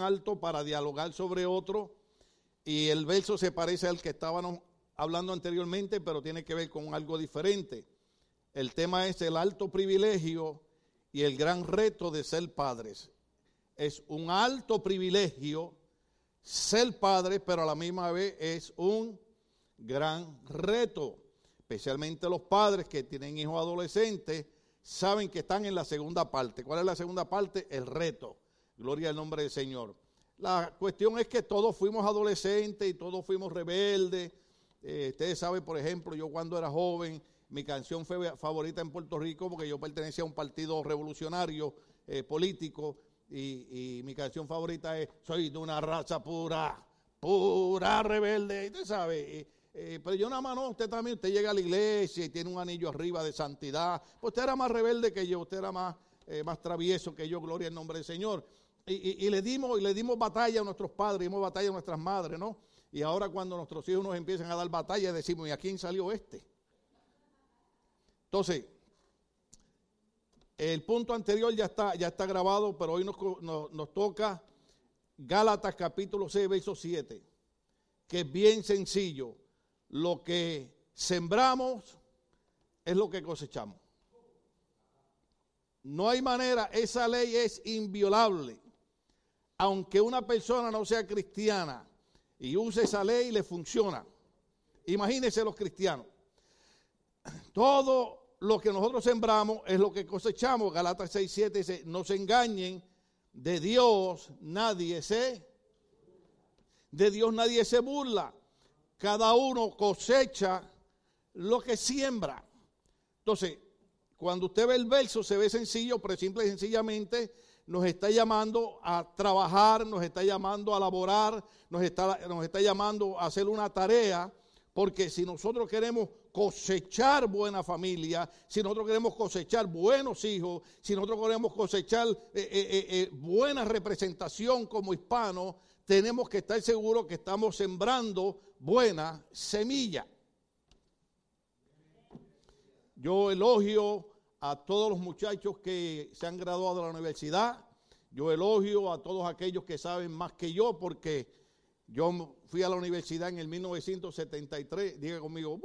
alto para dialogar sobre otro. Y el verso se parece al que estábamos hablando anteriormente, pero tiene que ver con algo diferente. El tema es el alto privilegio y el gran reto de ser padres. Es un alto privilegio ser padre, pero a la misma vez es un gran reto. Especialmente los padres que tienen hijos adolescentes saben que están en la segunda parte. ¿Cuál es la segunda parte? El reto. Gloria al nombre del Señor. La cuestión es que todos fuimos adolescentes y todos fuimos rebeldes. Eh, ustedes saben, por ejemplo, yo cuando era joven, mi canción fue favorita en Puerto Rico porque yo pertenecía a un partido revolucionario eh, político y, mi canción favorita es Soy de una raza pura, pura rebelde. Usted sabe, eh, pero yo nada más usted también, usted llega a la iglesia y tiene un anillo arriba de santidad. Pues usted era más rebelde que yo, usted era más, más travieso que yo, gloria al nombre del Señor. Y, le dimos, y le dimos batalla a nuestros padres, dimos batalla a nuestras madres, ¿no? Y ahora cuando nuestros hijos nos empiezan a dar batalla, decimos, ¿y a quién salió este? Entonces, el punto anterior ya está, ya está grabado, pero hoy nos, nos toca Gálatas capítulo 6, verso 7, que es bien sencillo. Lo que sembramos es lo que cosechamos. No hay manera, esa ley es inviolable. Aunque una persona no sea cristiana y use esa ley, le funciona. Imagínense los cristianos. Todo lo que nosotros sembramos es lo que cosechamos. Galatas 6, 7 dice, no se engañen, de Dios nadie se, de Dios nadie se burla. Cada uno cosecha lo que siembra. Entonces, cuando usted ve el verso se ve sencillo, pero simple y sencillamente nos está llamando a trabajar, nos está llamando a laborar, nos está, nos está llamando a hacer una tarea, porque si nosotros queremos cosechar buena familia, si nosotros queremos cosechar buenos hijos, si nosotros queremos cosechar eh, eh, eh, buena representación como hispanos, tenemos que estar seguros que estamos sembrando buena semilla. Yo elogio a todos los muchachos que se han graduado de la universidad. Yo elogio a todos aquellos que saben más que yo porque yo fui a la universidad en el 1973. Diga conmigo,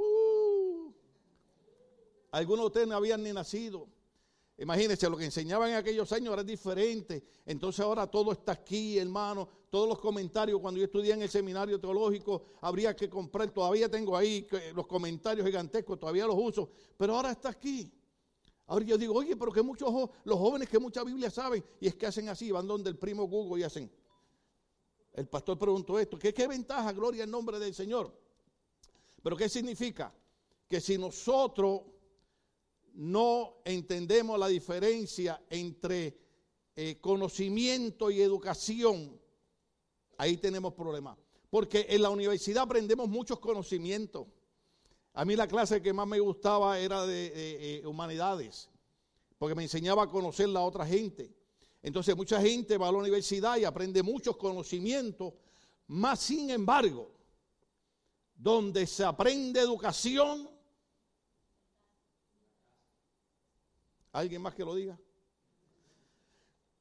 algunos de ustedes no habían ni nacido. Imagínense, lo que enseñaban en aquellos años era diferente. Entonces ahora todo está aquí, hermano. Todos los comentarios, cuando yo estudié en el seminario teológico, habría que comprar. Todavía tengo ahí los comentarios gigantescos, todavía los uso. Pero ahora está aquí. Ahora yo digo, oye, pero que muchos, los jóvenes que mucha Biblia saben, y es que hacen así, van donde el primo Google y hacen. El pastor preguntó esto, ¿qué, qué ventaja, gloria en nombre del Señor? Pero ¿qué significa? Que si nosotros no entendemos la diferencia entre eh, conocimiento y educación, ahí tenemos problemas. Porque en la universidad aprendemos muchos conocimientos. A mí la clase que más me gustaba era de, eh, humanidades, porque me enseñaba a conocer la otra gente. Entonces mucha gente va a la universidad y aprende muchos conocimientos, más sin embargo, donde se aprende educación, ¿Alguien más que lo diga?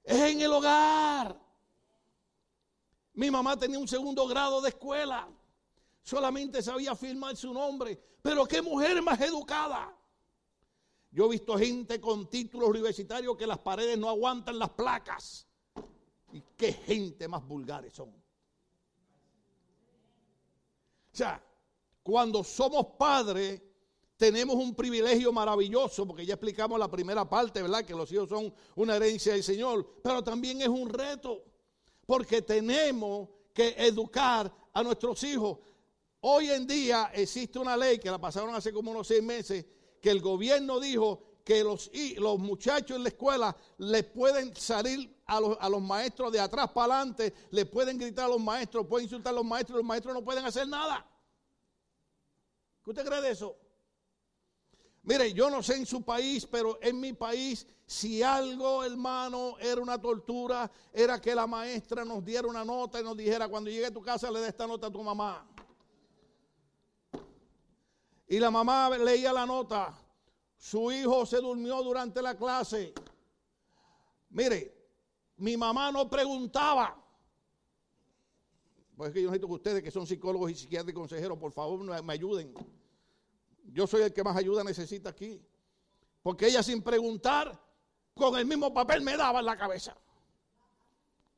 Es en el hogar. Mi mamá tenía un segundo grado de escuela. Solamente sabía firmar su nombre. Pero qué mujer más educada. Yo he visto gente con títulos universitarios que las paredes no aguantan las placas. Y qué gente más vulgares son. O sea, cuando somos padres, tenemos un privilegio maravilloso, porque ya explicamos la primera parte, ¿verdad? Que los hijos son una herencia del Señor, pero también es un reto, porque tenemos que educar a nuestros hijos. Hoy en día existe una ley que la pasaron hace como unos seis meses, que el gobierno dijo que los, los muchachos en la escuela les pueden salir a los, a los maestros de atrás para adelante, le pueden gritar a los maestros, pueden insultar a los maestros, los maestros no pueden hacer nada. ¿Qué usted cree de eso? Mire, yo no sé en su país, pero en mi país, si algo, hermano, era una tortura, era que la maestra nos diera una nota y nos dijera, cuando llegue a tu casa, le dé esta nota a tu mamá. Y la mamá leía la nota. Su hijo se durmió durante la clase. Mire, mi mamá no preguntaba. Pues es que yo necesito que ustedes, que son psicólogos y psiquiatras y consejeros, por favor, me ayuden. Yo soy el que más ayuda necesita aquí. Porque ella sin preguntar, con el mismo papel me daba en la cabeza.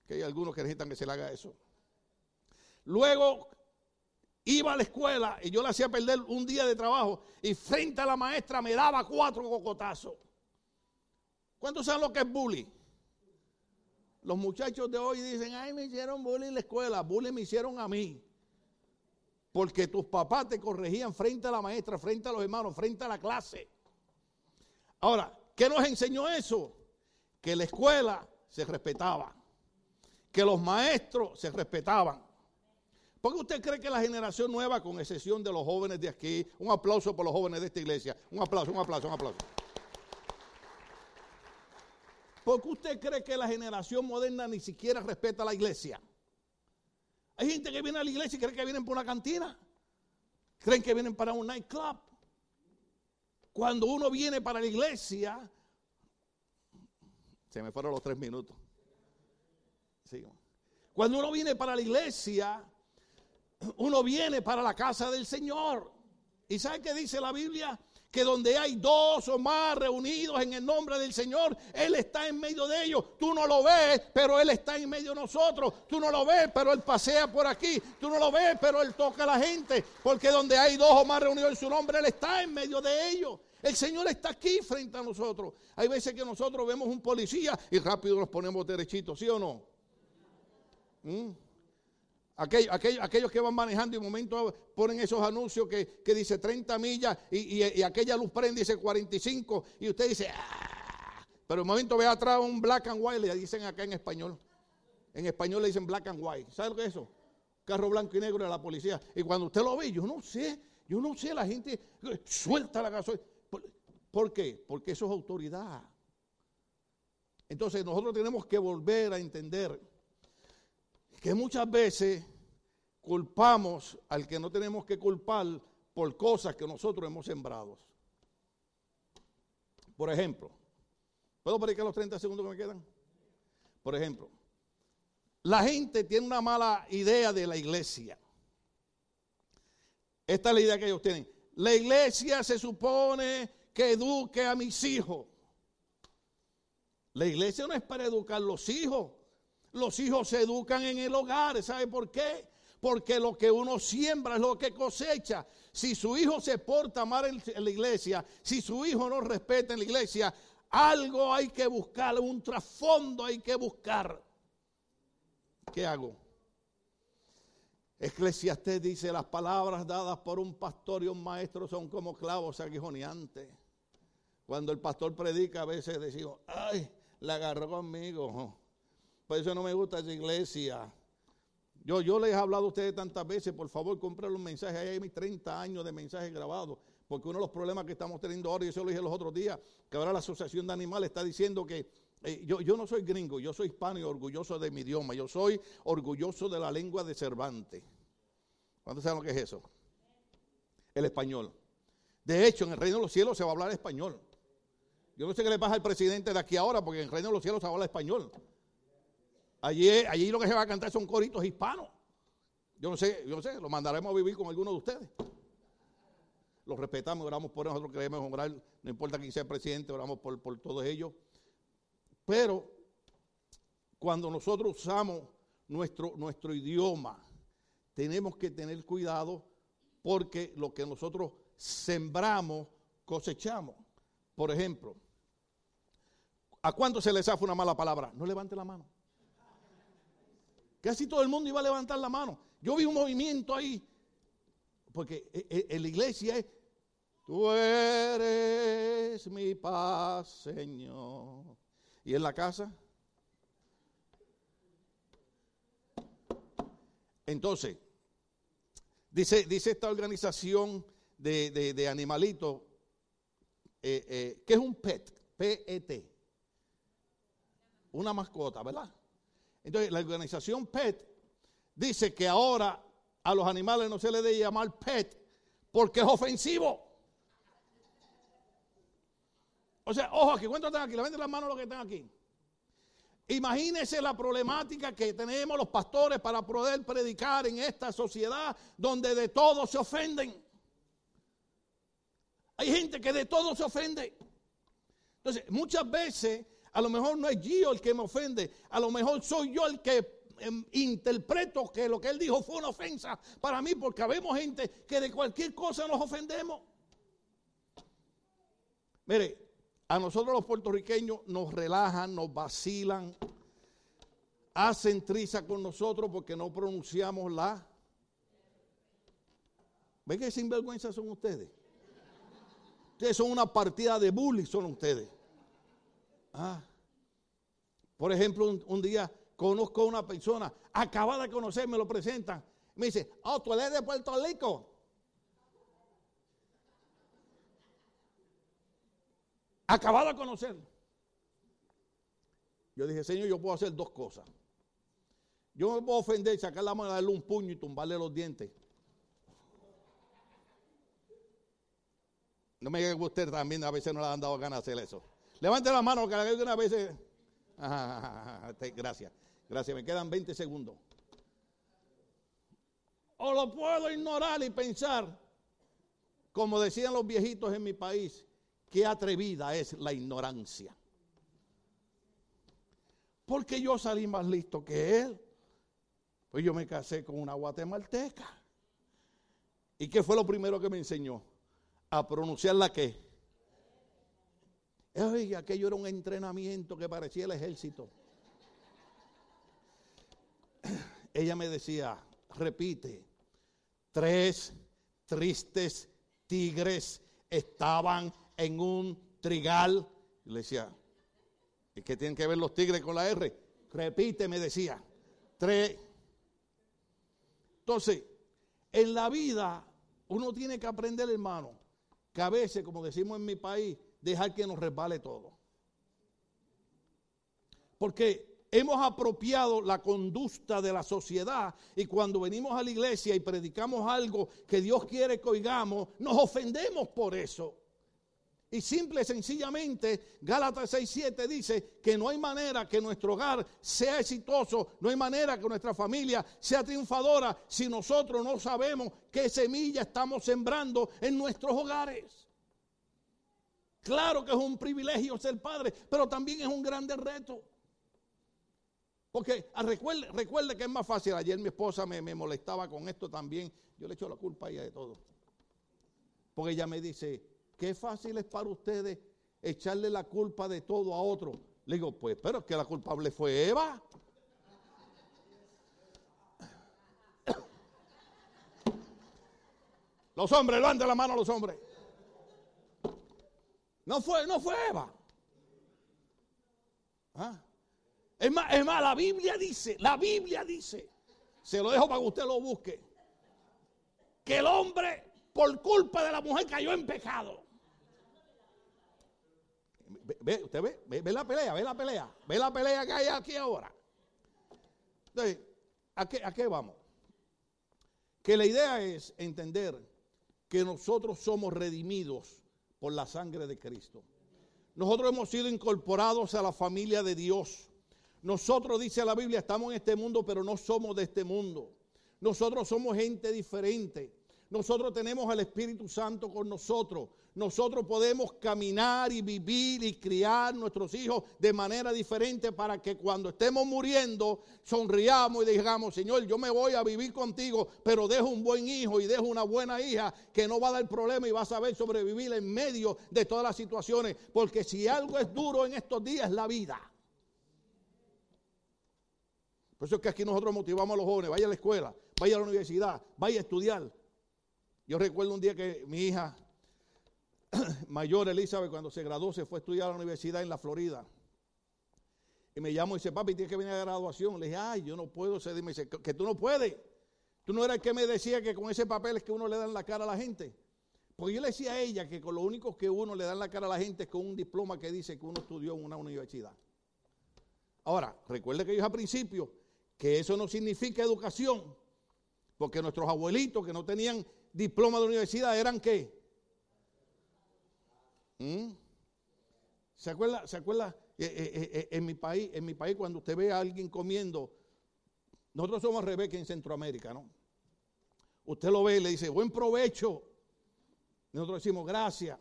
Que hay algunos que necesitan que se le haga eso. Luego iba a la escuela y yo le hacía perder un día de trabajo y frente a la maestra me daba cuatro cocotazos. ¿Cuántos saben lo que es bullying? Los muchachos de hoy dicen, ay, me hicieron bullying en la escuela. Bullying me hicieron a mí. Porque tus papás te corregían frente a la maestra, frente a los hermanos, frente a la clase. Ahora, ¿qué nos enseñó eso? Que la escuela se respetaba. Que los maestros se respetaban. ¿Por qué usted cree que la generación nueva, con excepción de los jóvenes de aquí, un aplauso por los jóvenes de esta iglesia, un aplauso, un aplauso, un aplauso. ¿Por qué usted cree que la generación moderna ni siquiera respeta la iglesia? Hay gente que viene a la iglesia y cree que vienen por una cantina. Creen que vienen para un nightclub. Cuando uno viene para la iglesia, se me fueron los tres minutos. Cuando uno viene para la iglesia, uno viene para la casa del Señor. ¿Y sabe qué dice la Biblia? que donde hay dos o más reunidos en el nombre del Señor, Él está en medio de ellos. Tú no lo ves, pero Él está en medio de nosotros. Tú no lo ves, pero Él pasea por aquí. Tú no lo ves, pero Él toca a la gente. Porque donde hay dos o más reunidos en su nombre, Él está en medio de ellos. El Señor está aquí frente a nosotros. Hay veces que nosotros vemos un policía y rápido nos ponemos derechitos, ¿sí o no? ¿Mm? Aquellos que van manejando y un momento ponen esos anuncios que, dice 30 millas y, aquella luz prende y dice 45 y usted dice, ah", pero un momento ve atrás un black and white, le dicen acá en español. En español le dicen black and white. ¿Sabe lo que es eso? Carro blanco y negro de la policía. Y cuando usted lo ve, yo no sé, yo no sé, la gente suelta la gasolina. ¿Por qué? Porque eso es autoridad. Entonces nosotros tenemos que volver a entender que muchas veces culpamos al que no tenemos que culpar por cosas que nosotros hemos sembrado. Por ejemplo, ¿puedo predicar los 30 segundos que me quedan? Por ejemplo, la gente tiene una mala idea de la iglesia. Esta es la idea que ellos tienen. La iglesia se supone que eduque a mis hijos. La iglesia no es para educar los hijos. Los hijos se educan en el hogar. ¿Sabe por qué? Porque lo que uno siembra es lo que cosecha. Si su hijo se porta mal en la iglesia, si su hijo no respeta en la iglesia, algo hay que buscar, un trasfondo hay que buscar. ¿Qué hago? Eclesiastés dice, las palabras dadas por un pastor y un maestro son como clavos aguijoneantes. Cuando el pastor predica a veces decimos, ay, la agarró conmigo. Por eso no me gusta esa iglesia. Yo, yo les he hablado a ustedes tantas veces, por favor, compren los mensajes. Hay mis 30 años de mensajes grabados. Porque uno de los problemas que estamos teniendo ahora, y eso lo dije los otros días, que ahora la Asociación de Animales está diciendo que eh, yo, yo no soy gringo, yo soy hispano y orgulloso de mi idioma. Yo soy orgulloso de la lengua de Cervantes. ¿Cuántos saben lo que es eso? El español. De hecho, en el reino de los cielos se va a hablar español. Yo no sé qué le pasa al presidente de aquí ahora, porque en el reino de los cielos se va a hablar español. Allí, allí lo que se va a cantar son coritos hispanos. Yo no sé, yo no sé, lo mandaremos a vivir con alguno de ustedes. Los respetamos, oramos por nosotros, queremos orar, no importa quién sea el presidente, oramos por, por todos ellos. Pero cuando nosotros usamos nuestro, nuestro idioma, tenemos que tener cuidado porque lo que nosotros sembramos, cosechamos. Por ejemplo, ¿a cuánto se les hace una mala palabra? No levante la mano. Casi todo el mundo iba a levantar la mano. Yo vi un movimiento ahí. Porque e, e, en la iglesia es, tú eres mi paz, Señor. Y en la casa. Entonces, dice, dice esta organización de, animalitos, eh, eh, que es un PET, P-E-T. Una mascota, ¿verdad? Entonces, la organización PET dice que ahora a los animales no se les debe llamar PET porque es ofensivo. O sea, ojo aquí, ¿cuántos están aquí? Levanten las manos los que están aquí. Imagínese la problemática que tenemos los pastores para poder predicar en esta sociedad donde de todo se ofenden. Hay gente que de todo se ofende. Entonces, muchas veces, a lo mejor no es Gio el que me ofende, a lo mejor soy yo el que em, interpreto que lo que él dijo fue una ofensa para mí, porque vemos gente que de cualquier cosa nos ofendemos. Mire, a nosotros los puertorriqueños nos relajan, nos vacilan, hacen triza con nosotros porque no pronunciamos la. ¿Ven qué sinvergüenza son ustedes? Ustedes son una partida de bullies, son ustedes. Ah. Por ejemplo, un, día conozco a una persona, acaba de conocer, me lo presentan. Me dice, oh, tú eres de Puerto Rico. Acabado de conocer. Yo dije, Señor, yo puedo hacer dos cosas. Yo me puedo ofender, sacar la mano, darle un puño y tumbarle los dientes. No me diga que usted también a veces no le han dado ganas de hacer eso. Levante la mano, que la una vez. gracias, gracias. Me quedan 20 segundos. O lo puedo ignorar y pensar, como decían los viejitos en mi país, qué atrevida es la ignorancia. Porque yo salí más listo que él. Pues yo me casé con una guatemalteca. ¿Y qué fue lo primero que me enseñó? A pronunciar la qué. Oiga, aquello era un entrenamiento que parecía el ejército. Ella me decía, repite, tres tristes tigres estaban en un trigal. Y le decía, ¿y qué tienen que ver los tigres con la R? Repite, me decía. Tres. Entonces, en la vida uno tiene que aprender, hermano, que a veces, como decimos en mi país, dejar que nos resbale todo. Porque hemos apropiado la conducta de la sociedad y cuando venimos a la iglesia y predicamos algo que Dios quiere que oigamos, nos ofendemos por eso. Y simple y sencillamente, Gálatas 6:7 dice que no hay manera que nuestro hogar sea exitoso, no hay manera que nuestra familia sea triunfadora si nosotros no sabemos qué semilla estamos sembrando en nuestros hogares. Claro que es un privilegio ser padre, pero también es un grande reto. Porque ah, recuerde, recuerde que es más fácil. Ayer mi esposa me, me molestaba con esto también. Yo le echo la culpa a ella de todo. Porque ella me dice, qué fácil es para ustedes echarle la culpa de todo a otro. Le digo, pues, pero es que la culpable fue Eva. Los hombres, levanten la mano a los hombres. No fue, no fue Eva. ¿Ah? Es, más, es más, la Biblia dice, la Biblia dice, se lo dejo para que usted lo busque, que el hombre por culpa de la mujer cayó en pecado. Ve, usted ve, ve, la pelea, ve la pelea, ve la pelea que hay aquí ahora. Entonces, ¿a qué, ¿a qué vamos? Que la idea es entender que nosotros somos redimidos por la sangre de Cristo. Nosotros hemos sido incorporados a la familia de Dios. Nosotros, dice la Biblia, estamos en este mundo, pero no somos de este mundo. Nosotros somos gente diferente. Nosotros tenemos al Espíritu Santo con nosotros. Nosotros podemos caminar y vivir y criar nuestros hijos de manera diferente para que cuando estemos muriendo sonriamos y digamos, Señor, yo me voy a vivir contigo, pero dejo un buen hijo y dejo una buena hija que no va a dar problema y va a saber sobrevivir en medio de todas las situaciones. Porque si algo es duro en estos días es la vida. Por eso es que aquí nosotros motivamos a los jóvenes, vaya a la escuela, vaya a la universidad, vaya a estudiar. Yo recuerdo un día que mi hija mayor, Elizabeth, cuando se graduó, se fue a estudiar a la universidad en la Florida. Y me llamó y dice, papi, tienes que venir a graduación. Le dije, ay, yo no puedo. Se dice, que tú no puedes. Tú no eras el que me decía que con ese papel es que uno le da en la cara a la gente. Porque yo le decía a ella que con lo único que uno le da en la cara a la gente es con un diploma que dice que uno estudió en una universidad. Ahora, recuerde que yo al principio que eso no significa educación. Porque nuestros abuelitos que no tenían diploma de universidad eran qué? ¿Mm? ¿Se acuerda, ¿Se acuerda eh, eh, eh, en mi país, en mi país cuando usted ve a alguien comiendo, nosotros somos que en Centroamérica, ¿no? Usted lo ve y le dice, buen provecho. Nosotros decimos, gracias.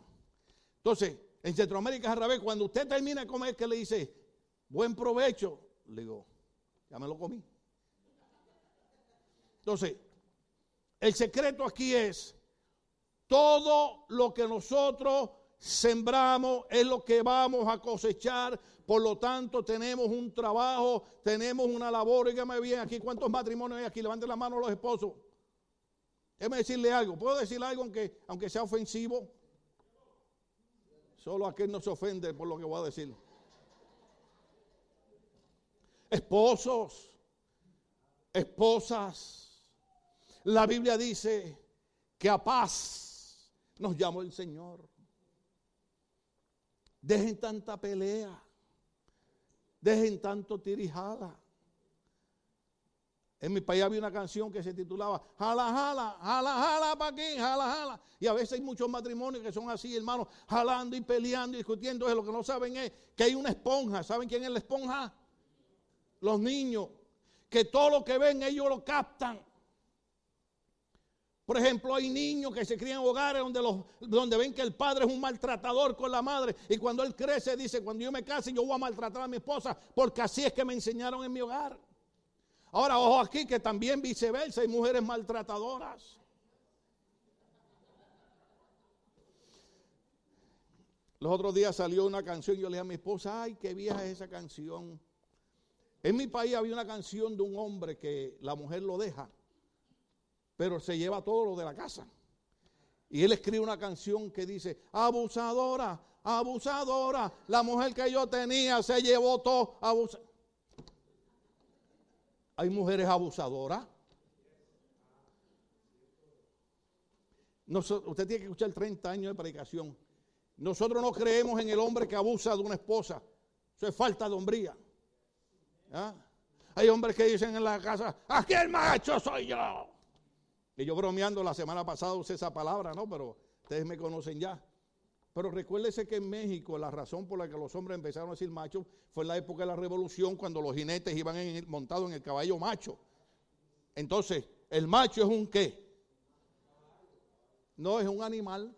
Entonces, en Centroamérica es al revés. Cuando usted termina de comer, que le dice, buen provecho, le digo, ya me lo comí. Entonces, el secreto aquí es, todo lo que nosotros sembramos es lo que vamos a cosechar. Por lo tanto, tenemos un trabajo, tenemos una labor. Dígame bien aquí, ¿cuántos matrimonios hay aquí? Levanten la mano los esposos. Déjeme decirle algo. ¿Puedo decir algo aunque, aunque sea ofensivo? Solo aquel no se ofende por lo que voy a decir. Esposos, esposas. La Biblia dice que a paz nos llamó el Señor. Dejen tanta pelea. Dejen tanto tirijada. En mi país había una canción que se titulaba Jala, jala, jala, jala para aquí, jala, jala. Y a veces hay muchos matrimonios que son así, hermanos, jalando y peleando y discutiendo. Lo que no saben es que hay una esponja. ¿Saben quién es la esponja? Los niños. Que todo lo que ven ellos lo captan. Por ejemplo, hay niños que se crían en hogares donde, donde ven que el padre es un maltratador con la madre y cuando él crece dice, cuando yo me case yo voy a maltratar a mi esposa porque así es que me enseñaron en mi hogar. Ahora, ojo aquí que también viceversa hay mujeres maltratadoras. Los otros días salió una canción yo le dije a mi esposa, ay, qué vieja es esa canción. En mi país había una canción de un hombre que la mujer lo deja pero se lleva todo lo de la casa. Y él escribe una canción que dice, abusadora, abusadora, la mujer que yo tenía se llevó todo. Hay mujeres abusadoras. usted tiene que escuchar 30 años de predicación. Nosotros no creemos en el hombre que abusa de una esposa. Eso es falta de hombría. ¿Ah? Hay hombres que dicen en la casa, aquí el macho soy yo. Y yo bromeando la semana pasada usé esa palabra, ¿no? Pero ustedes me conocen ya. Pero recuérdese que en México la razón por la que los hombres empezaron a decir macho fue en la época de la revolución cuando los jinetes iban montados en el caballo macho. Entonces, el macho es un qué? No es un animal.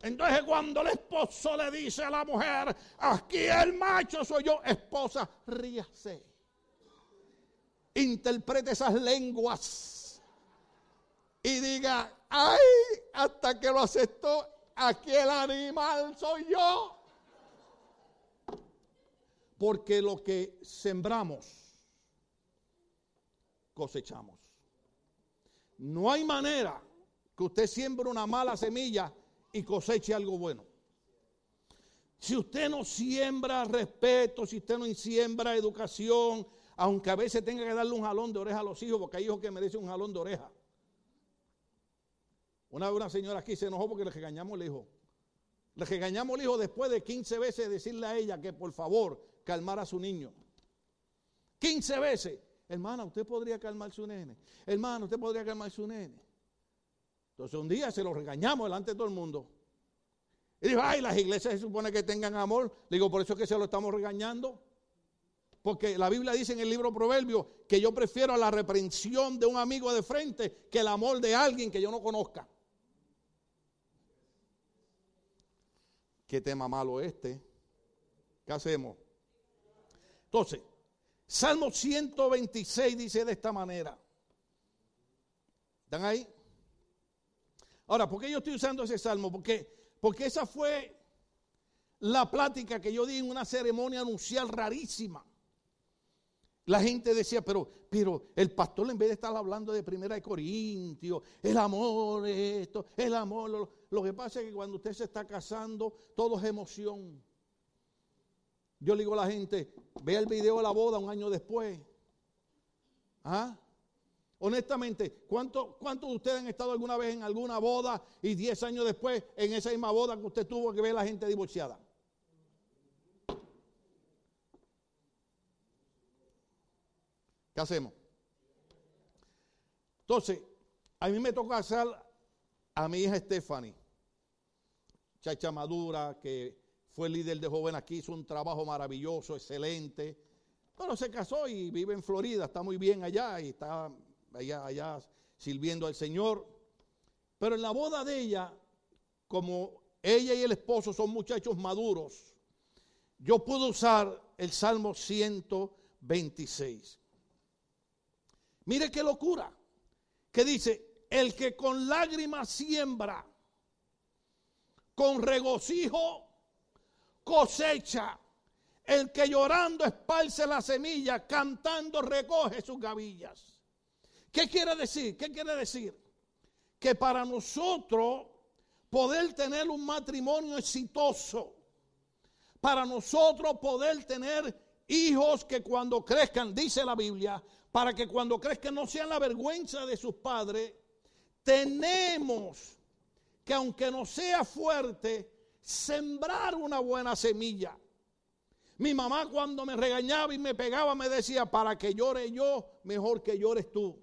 Entonces cuando el esposo le dice a la mujer, aquí el macho soy yo, esposa, ríase interprete esas lenguas y diga, ay, hasta que lo aceptó, aquí el animal soy yo. Porque lo que sembramos, cosechamos. No hay manera que usted siembre una mala semilla y coseche algo bueno. Si usted no siembra respeto, si usted no siembra educación, aunque a veces tenga que darle un jalón de oreja a los hijos, porque hay hijos que merecen un jalón de oreja. Una vez una señora aquí se enojó porque le regañamos al hijo. Le regañamos al hijo después de 15 veces decirle a ella que por favor calmara a su niño. 15 veces. Hermana, usted podría calmar su nene. Hermano, usted podría calmar su nene. Entonces un día se lo regañamos delante de todo el mundo. Y dijo, ay, las iglesias se supone que tengan amor. Le digo, por eso es que se lo estamos regañando. Porque la Biblia dice en el libro Proverbio que yo prefiero la reprensión de un amigo de frente que el amor de alguien que yo no conozca. Qué tema malo este. ¿Qué hacemos? Entonces, Salmo 126 dice de esta manera. ¿Están ahí? Ahora, ¿por qué yo estoy usando ese salmo? Porque, porque esa fue la plática que yo di en una ceremonia anuncial rarísima. La gente decía, pero, pero el pastor en vez de estar hablando de Primera de Corintios, el amor, esto, el amor, lo, que pasa es que cuando usted se está casando, todo es emoción. Yo le digo a la gente, vea el video de la boda un año después. ¿Ah? Honestamente, ¿cuántos cuánto de ustedes han estado alguna vez en alguna boda y diez años después en esa misma boda que usted tuvo que ver a la gente divorciada? ¿Qué hacemos? Entonces, a mí me toca hacer a mi hija Stephanie. chacha madura, que fue líder de joven aquí, hizo un trabajo maravilloso, excelente. Pero se casó y vive en Florida, está muy bien allá y está allá, allá sirviendo al Señor. Pero en la boda de ella, como ella y el esposo son muchachos maduros, yo pude usar el Salmo 126. Mire qué locura. Que dice, el que con lágrimas siembra, con regocijo cosecha. El que llorando esparce la semilla, cantando recoge sus gavillas. ¿Qué quiere decir? ¿Qué quiere decir? Que para nosotros poder tener un matrimonio exitoso, para nosotros poder tener hijos que cuando crezcan, dice la Biblia, para que cuando crezcan no sean la vergüenza de sus padres, tenemos que aunque no sea fuerte, sembrar una buena semilla. Mi mamá cuando me regañaba y me pegaba me decía, para que llore yo, mejor que llores tú.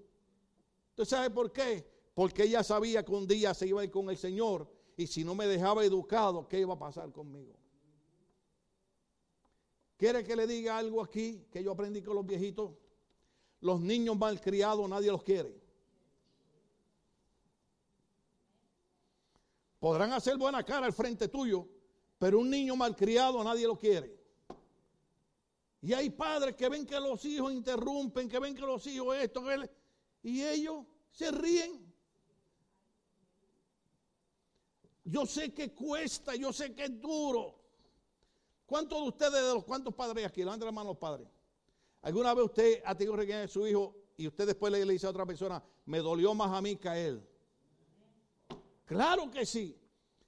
¿Usted sabe por qué? Porque ella sabía que un día se iba a ir con el Señor y si no me dejaba educado, ¿qué iba a pasar conmigo? ¿Quiere que le diga algo aquí que yo aprendí con los viejitos? Los niños malcriados nadie los quiere. Podrán hacer buena cara al frente tuyo, pero un niño malcriado nadie lo quiere. Y hay padres que ven que los hijos interrumpen, que ven que los hijos esto, y ellos se ríen. Yo sé que cuesta, yo sé que es duro. ¿Cuántos de ustedes, de los cuantos padres aquí, levanten la mano los padres? ¿Alguna vez usted ha tenido que a su hijo y usted después le dice a otra persona, me dolió más a mí que a él? Claro que sí.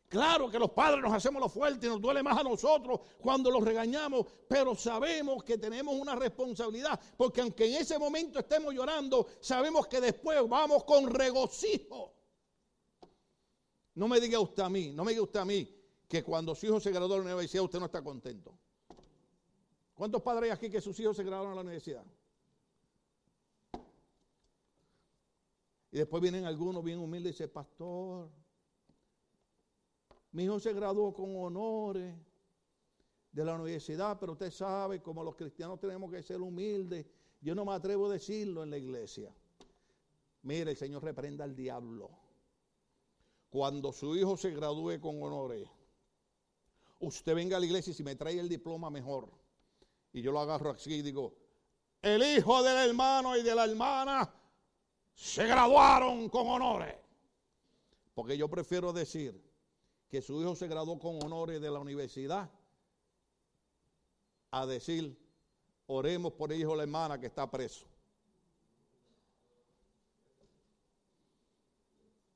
Claro que los padres nos hacemos lo fuerte y nos duele más a nosotros cuando los regañamos, pero sabemos que tenemos una responsabilidad, porque aunque en ese momento estemos llorando, sabemos que después vamos con regocijo. No me diga usted a mí, no me diga usted a mí que cuando su hijo se graduó de la universidad usted no está contento. ¿Cuántos padres hay aquí que sus hijos se graduaron de la universidad? Y después vienen algunos bien humildes y dicen, pastor, mi hijo se graduó con honores de la universidad, pero usted sabe, como los cristianos tenemos que ser humildes, yo no me atrevo a decirlo en la iglesia. Mire, el Señor reprenda al diablo. Cuando su hijo se gradúe con honores, usted venga a la iglesia y si me trae el diploma mejor. Y yo lo agarro así y digo, el hijo del hermano y de la hermana se graduaron con honores. Porque yo prefiero decir, que su hijo se graduó con honores de la universidad a decir, oremos por el hijo de la hermana que está preso.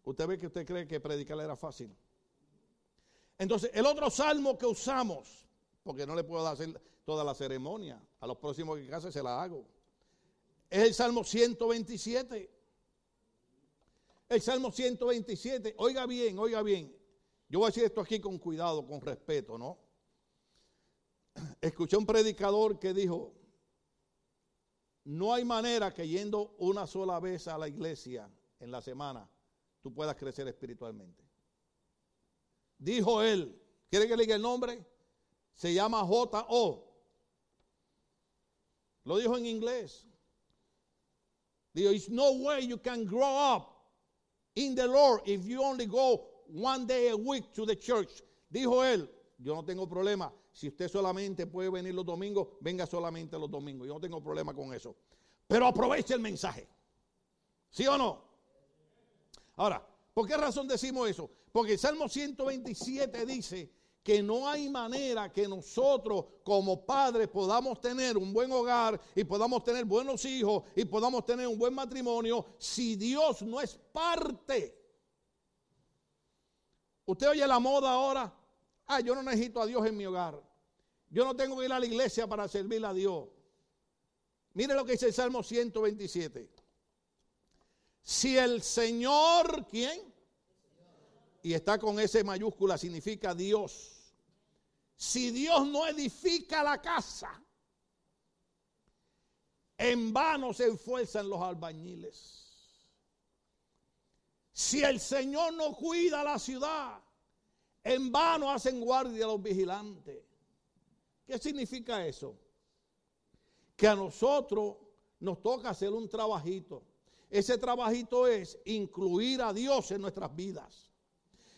Usted ve que usted cree que predicar era fácil. Entonces, el otro salmo que usamos, porque no le puedo hacer toda la ceremonia, a los próximos que case se la hago, es el salmo 127. El salmo 127, oiga bien, oiga bien, yo voy a decir esto aquí con cuidado, con respeto, ¿no? Escuché un predicador que dijo, no hay manera que yendo una sola vez a la iglesia en la semana, tú puedas crecer espiritualmente. Dijo él, ¿quiere que le diga el nombre? Se llama J.O. Lo dijo en inglés. Dijo, it's no way you can grow up in the Lord if you only go one day a week to the church. Dijo él, yo no tengo problema. Si usted solamente puede venir los domingos, venga solamente los domingos. Yo no tengo problema con eso. Pero aproveche el mensaje. ¿Sí o no? Ahora, ¿por qué razón decimos eso? Porque el Salmo 127 dice que no hay manera que nosotros como padres podamos tener un buen hogar y podamos tener buenos hijos y podamos tener un buen matrimonio si Dios no es parte Usted oye la moda ahora. Ah, yo no necesito a Dios en mi hogar. Yo no tengo que ir a la iglesia para servir a Dios. Mire lo que dice el Salmo 127. Si el Señor, ¿quién? Y está con ese mayúscula, significa Dios. Si Dios no edifica la casa, en vano se esfuerzan los albañiles. Si el Señor no cuida la ciudad, En vano hacen guardia los vigilantes. ¿Qué significa eso? Que a nosotros nos toca hacer un trabajito. Ese trabajito es incluir a Dios en nuestras vidas.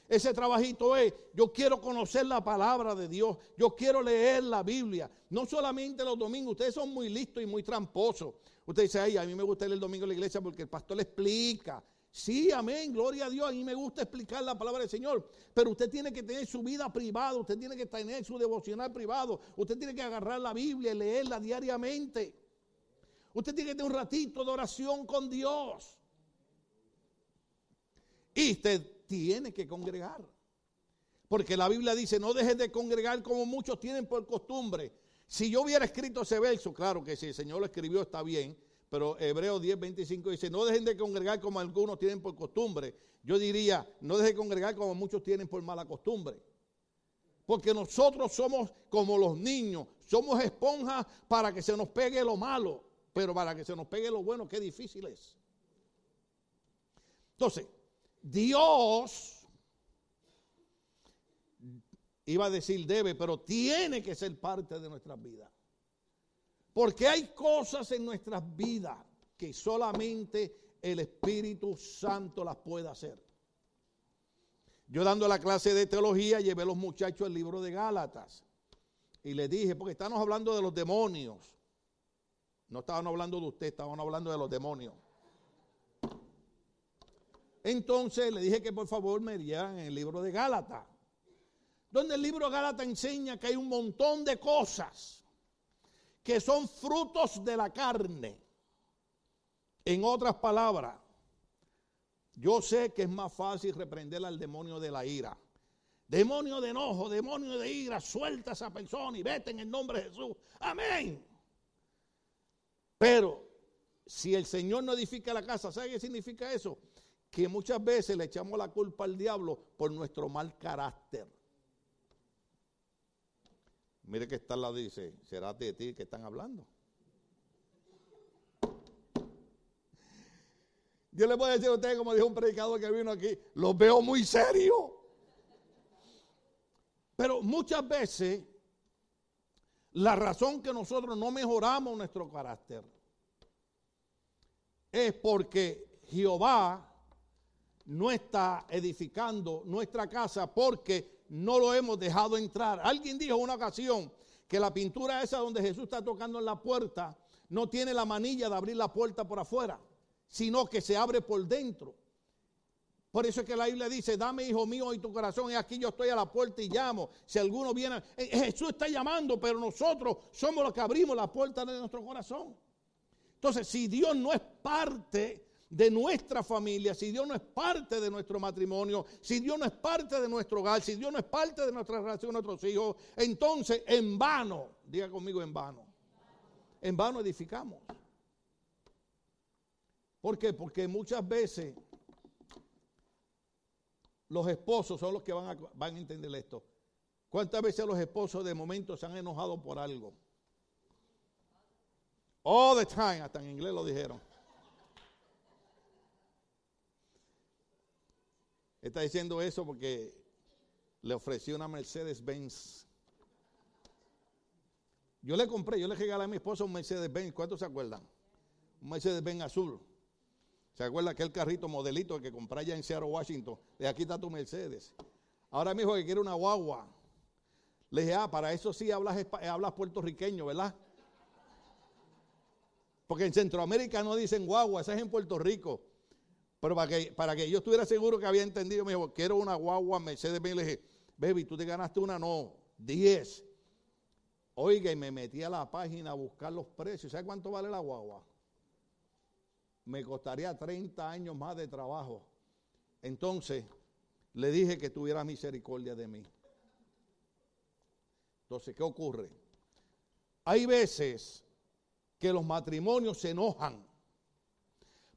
Ese trabajito es, yo quiero conocer la palabra de Dios, yo quiero leer la Biblia. No solamente los domingos, ustedes son muy listos y muy tramposos. Usted dice, ay, a mí me gusta ir el domingo a la iglesia porque el pastor le explica. Sí, amén, gloria a Dios. A mí me gusta explicar la palabra del Señor. Pero usted tiene que tener su vida privada, usted tiene que tener su devocional privado, usted tiene que agarrar la Biblia y leerla diariamente. Usted tiene que tener un ratito de oración con Dios. Y usted tiene que congregar. Porque la Biblia dice, no dejes de congregar como muchos tienen por costumbre. Si yo hubiera escrito ese verso, claro que si el Señor lo escribió está bien, pero Hebreo 10, 25 dice, no dejen de congregar como algunos tienen por costumbre. Yo diría, no dejen de congregar como muchos tienen por mala costumbre. Porque nosotros somos como los niños, somos esponjas para que se nos pegue lo malo, pero para que se nos pegue lo bueno, qué difícil es. Entonces, Dios, iba a decir debe, pero tiene que ser parte de nuestras vidas. Porque hay cosas en nuestras vidas que solamente el Espíritu Santo las puede hacer. Yo dando la clase de teología llevé a los muchachos el libro de Gálatas y les dije, porque estamos hablando de los demonios. No estaban hablando de usted, estaban hablando de los demonios. Entonces le dije que por favor me dieran el libro de Gálatas, donde el libro de Gálatas enseña que hay un montón de cosas que son frutos de la carne. En otras palabras, yo sé que es más fácil reprender al demonio de la ira. Demonio de enojo, demonio de ira, suelta a esa persona y vete en el nombre de Jesús. Amén. Pero si el Señor no edifica la casa, ¿sabe qué significa eso? Que muchas veces le echamos la culpa al diablo por nuestro mal carácter. Mire que está la dice, será de ti que están hablando. Yo le voy a decir a ustedes, como dijo un predicador que vino aquí, los veo muy serios. Pero muchas veces la razón que nosotros no mejoramos nuestro carácter es porque Jehová no está edificando nuestra casa porque no lo hemos dejado entrar. Alguien dijo una ocasión que la pintura esa donde Jesús está tocando en la puerta no tiene la manilla de abrir la puerta por afuera, sino que se abre por dentro. Por eso es que la Biblia dice, dame hijo mío y tu corazón, y aquí yo estoy a la puerta y llamo. Si alguno viene, eh, Jesús está llamando, pero nosotros somos los que abrimos la puerta de nuestro corazón. Entonces, si Dios no es parte de nuestra familia, si Dios no es parte de nuestro matrimonio, si Dios no es parte de nuestro hogar, si Dios no es parte de nuestra relación con nuestros hijos, entonces en vano, diga conmigo en vano, en vano edificamos. ¿Por qué? Porque muchas veces los esposos son los que van a, van a entender esto. ¿Cuántas veces los esposos de momento se han enojado por algo? All the time, hasta en inglés lo dijeron. Está diciendo eso porque le ofreció una Mercedes-Benz. Yo le compré, yo le regalé a mi esposa un Mercedes-Benz. ¿Cuántos se acuerdan? Un Mercedes-Benz azul. ¿Se acuerda aquel carrito modelito que compré allá en Seattle, Washington? De aquí está tu Mercedes. Ahora me dijo que quiere una guagua. Le dije, ah, para eso sí hablas, hablas puertorriqueño, ¿verdad? Porque en Centroamérica no dicen guagua, esa es en Puerto Rico. Pero para que, para que yo estuviera seguro que había entendido, me dijo, quiero una guagua Mercedes Benz. Le dije, baby, tú te ganaste una, no, 10. Oiga, y me metí a la página a buscar los precios. ¿Sabe cuánto vale la guagua? Me costaría 30 años más de trabajo. Entonces, le dije que tuviera misericordia de mí. Entonces, ¿qué ocurre? Hay veces que los matrimonios se enojan.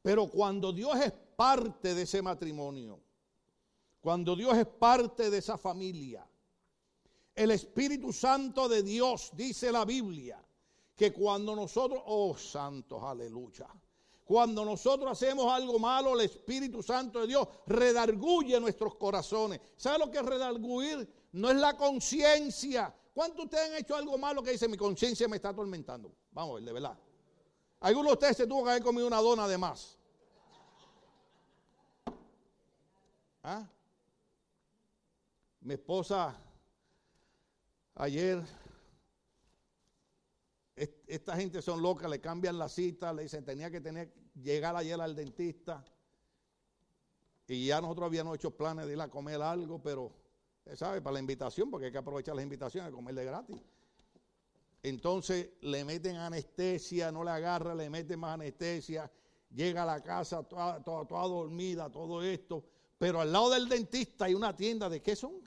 Pero cuando Dios es parte de ese matrimonio, cuando Dios es parte de esa familia, el Espíritu Santo de Dios, dice la Biblia, que cuando nosotros, oh santos, aleluya, Cuando nosotros hacemos algo malo, el Espíritu Santo de Dios redarguye nuestros corazones. ¿Sabe lo que es redarguir? No es la conciencia. ¿Cuántos de ustedes han hecho algo malo que dice mi conciencia me está atormentando? Vamos a ver, de verdad. Algunos de ustedes se tuvo que haber comido una dona de más. ¿Ah? Mi esposa ayer esta gente son locas, le cambian la cita, le dicen tenía que tener, llegar ayer al dentista. Y ya nosotros habíamos hecho planes de ir a comer algo, pero, ¿sabe? Para la invitación, porque hay que aprovechar las invitaciones, comerle gratis. Entonces le meten anestesia, no le agarra, le meten más anestesia, llega a la casa toda, dormida, todo esto. Pero al lado del dentista hay una tienda de qué son?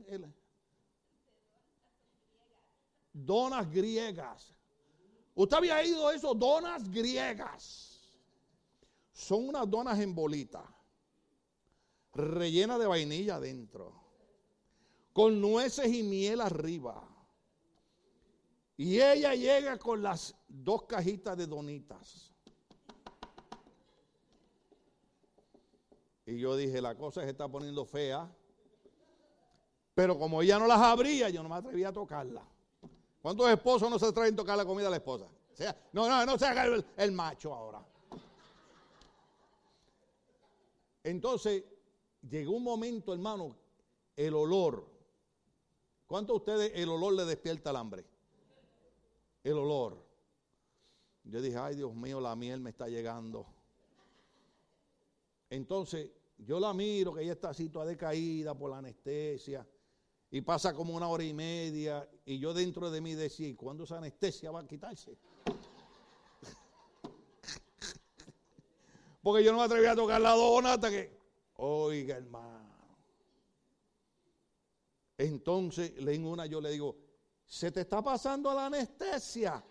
Donas griegas. Usted había ido eso, donas griegas. Son unas donas en bolita, rellena de vainilla adentro, con nueces y miel arriba. Y ella llega con las dos cajitas de donitas. Y yo dije, la cosa se está poniendo fea. Pero como ella no las abría, yo no me atrevía a tocarla. ¿Cuántos esposos no se traen a tocar la comida a la esposa? no, no, no se haga el, macho ahora. Entonces, llegó un momento, hermano, el olor. ¿Cuántos de ustedes el olor le despierta el hambre? El olor. Yo dije, ay Dios mío, la miel me está llegando. Entonces, yo la miro, que ella está así toda decaída por la anestesia. Y pasa como una hora y media y yo dentro de mí decía, ¿y cuándo esa anestesia va a quitarse? Porque yo no me atreví a tocar la dona hasta que, oiga hermano. Entonces, en una yo le digo, ¿se te está pasando la anestesia?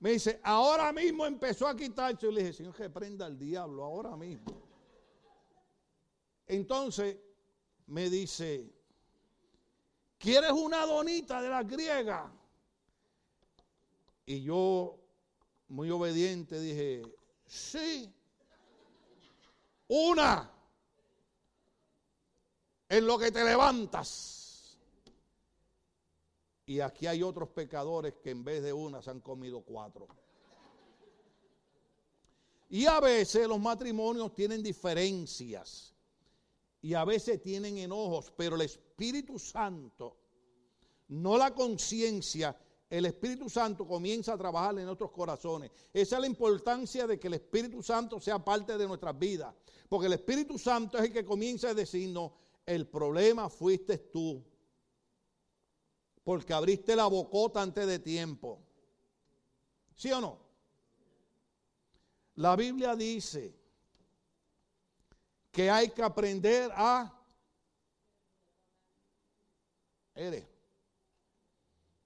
Me dice, ahora mismo empezó a quitarse. Yo le dije, Señor, que prenda el diablo, ahora mismo. Entonces, me dice, ¿Quieres una donita de la griega? Y yo, muy obediente, dije, sí, una, en lo que te levantas. Y aquí hay otros pecadores que en vez de una se han comido cuatro. Y a veces los matrimonios tienen diferencias y a veces tienen enojos, pero el Espíritu Santo, no la conciencia, el Espíritu Santo comienza a trabajar en nuestros corazones. Esa es la importancia de que el Espíritu Santo sea parte de nuestras vidas. Porque el Espíritu Santo es el que comienza a decirnos, el problema fuiste tú. Porque abriste la bocota antes de tiempo. ¿Sí o no? La Biblia dice que hay que aprender a.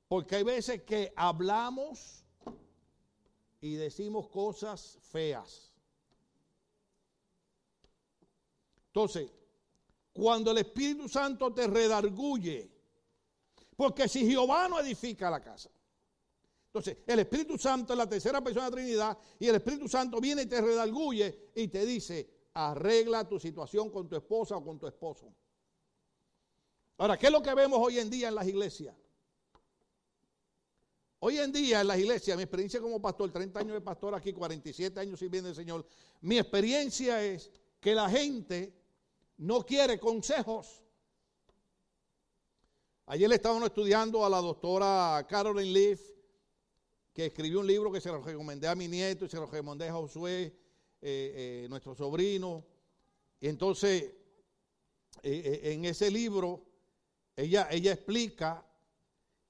Porque hay veces que hablamos y decimos cosas feas. Entonces, cuando el Espíritu Santo te redarguye, porque si Jehová no edifica la casa, entonces el Espíritu Santo es la tercera persona de la Trinidad y el Espíritu Santo viene y te redarguye y te dice, arregla tu situación con tu esposa o con tu esposo. Ahora, ¿qué es lo que vemos hoy en día en las iglesias? Hoy en día en las iglesias, mi experiencia como pastor, 30 años de pastor aquí, 47 años sirviendo al Señor, mi experiencia es que la gente no quiere consejos. Ayer le estábamos estudiando a la doctora Carolyn Leaf, que escribió un libro que se lo recomendé a mi nieto y se lo recomendé a Josué, eh, eh, nuestro sobrino. Y entonces, eh, en ese libro, ella, ella explica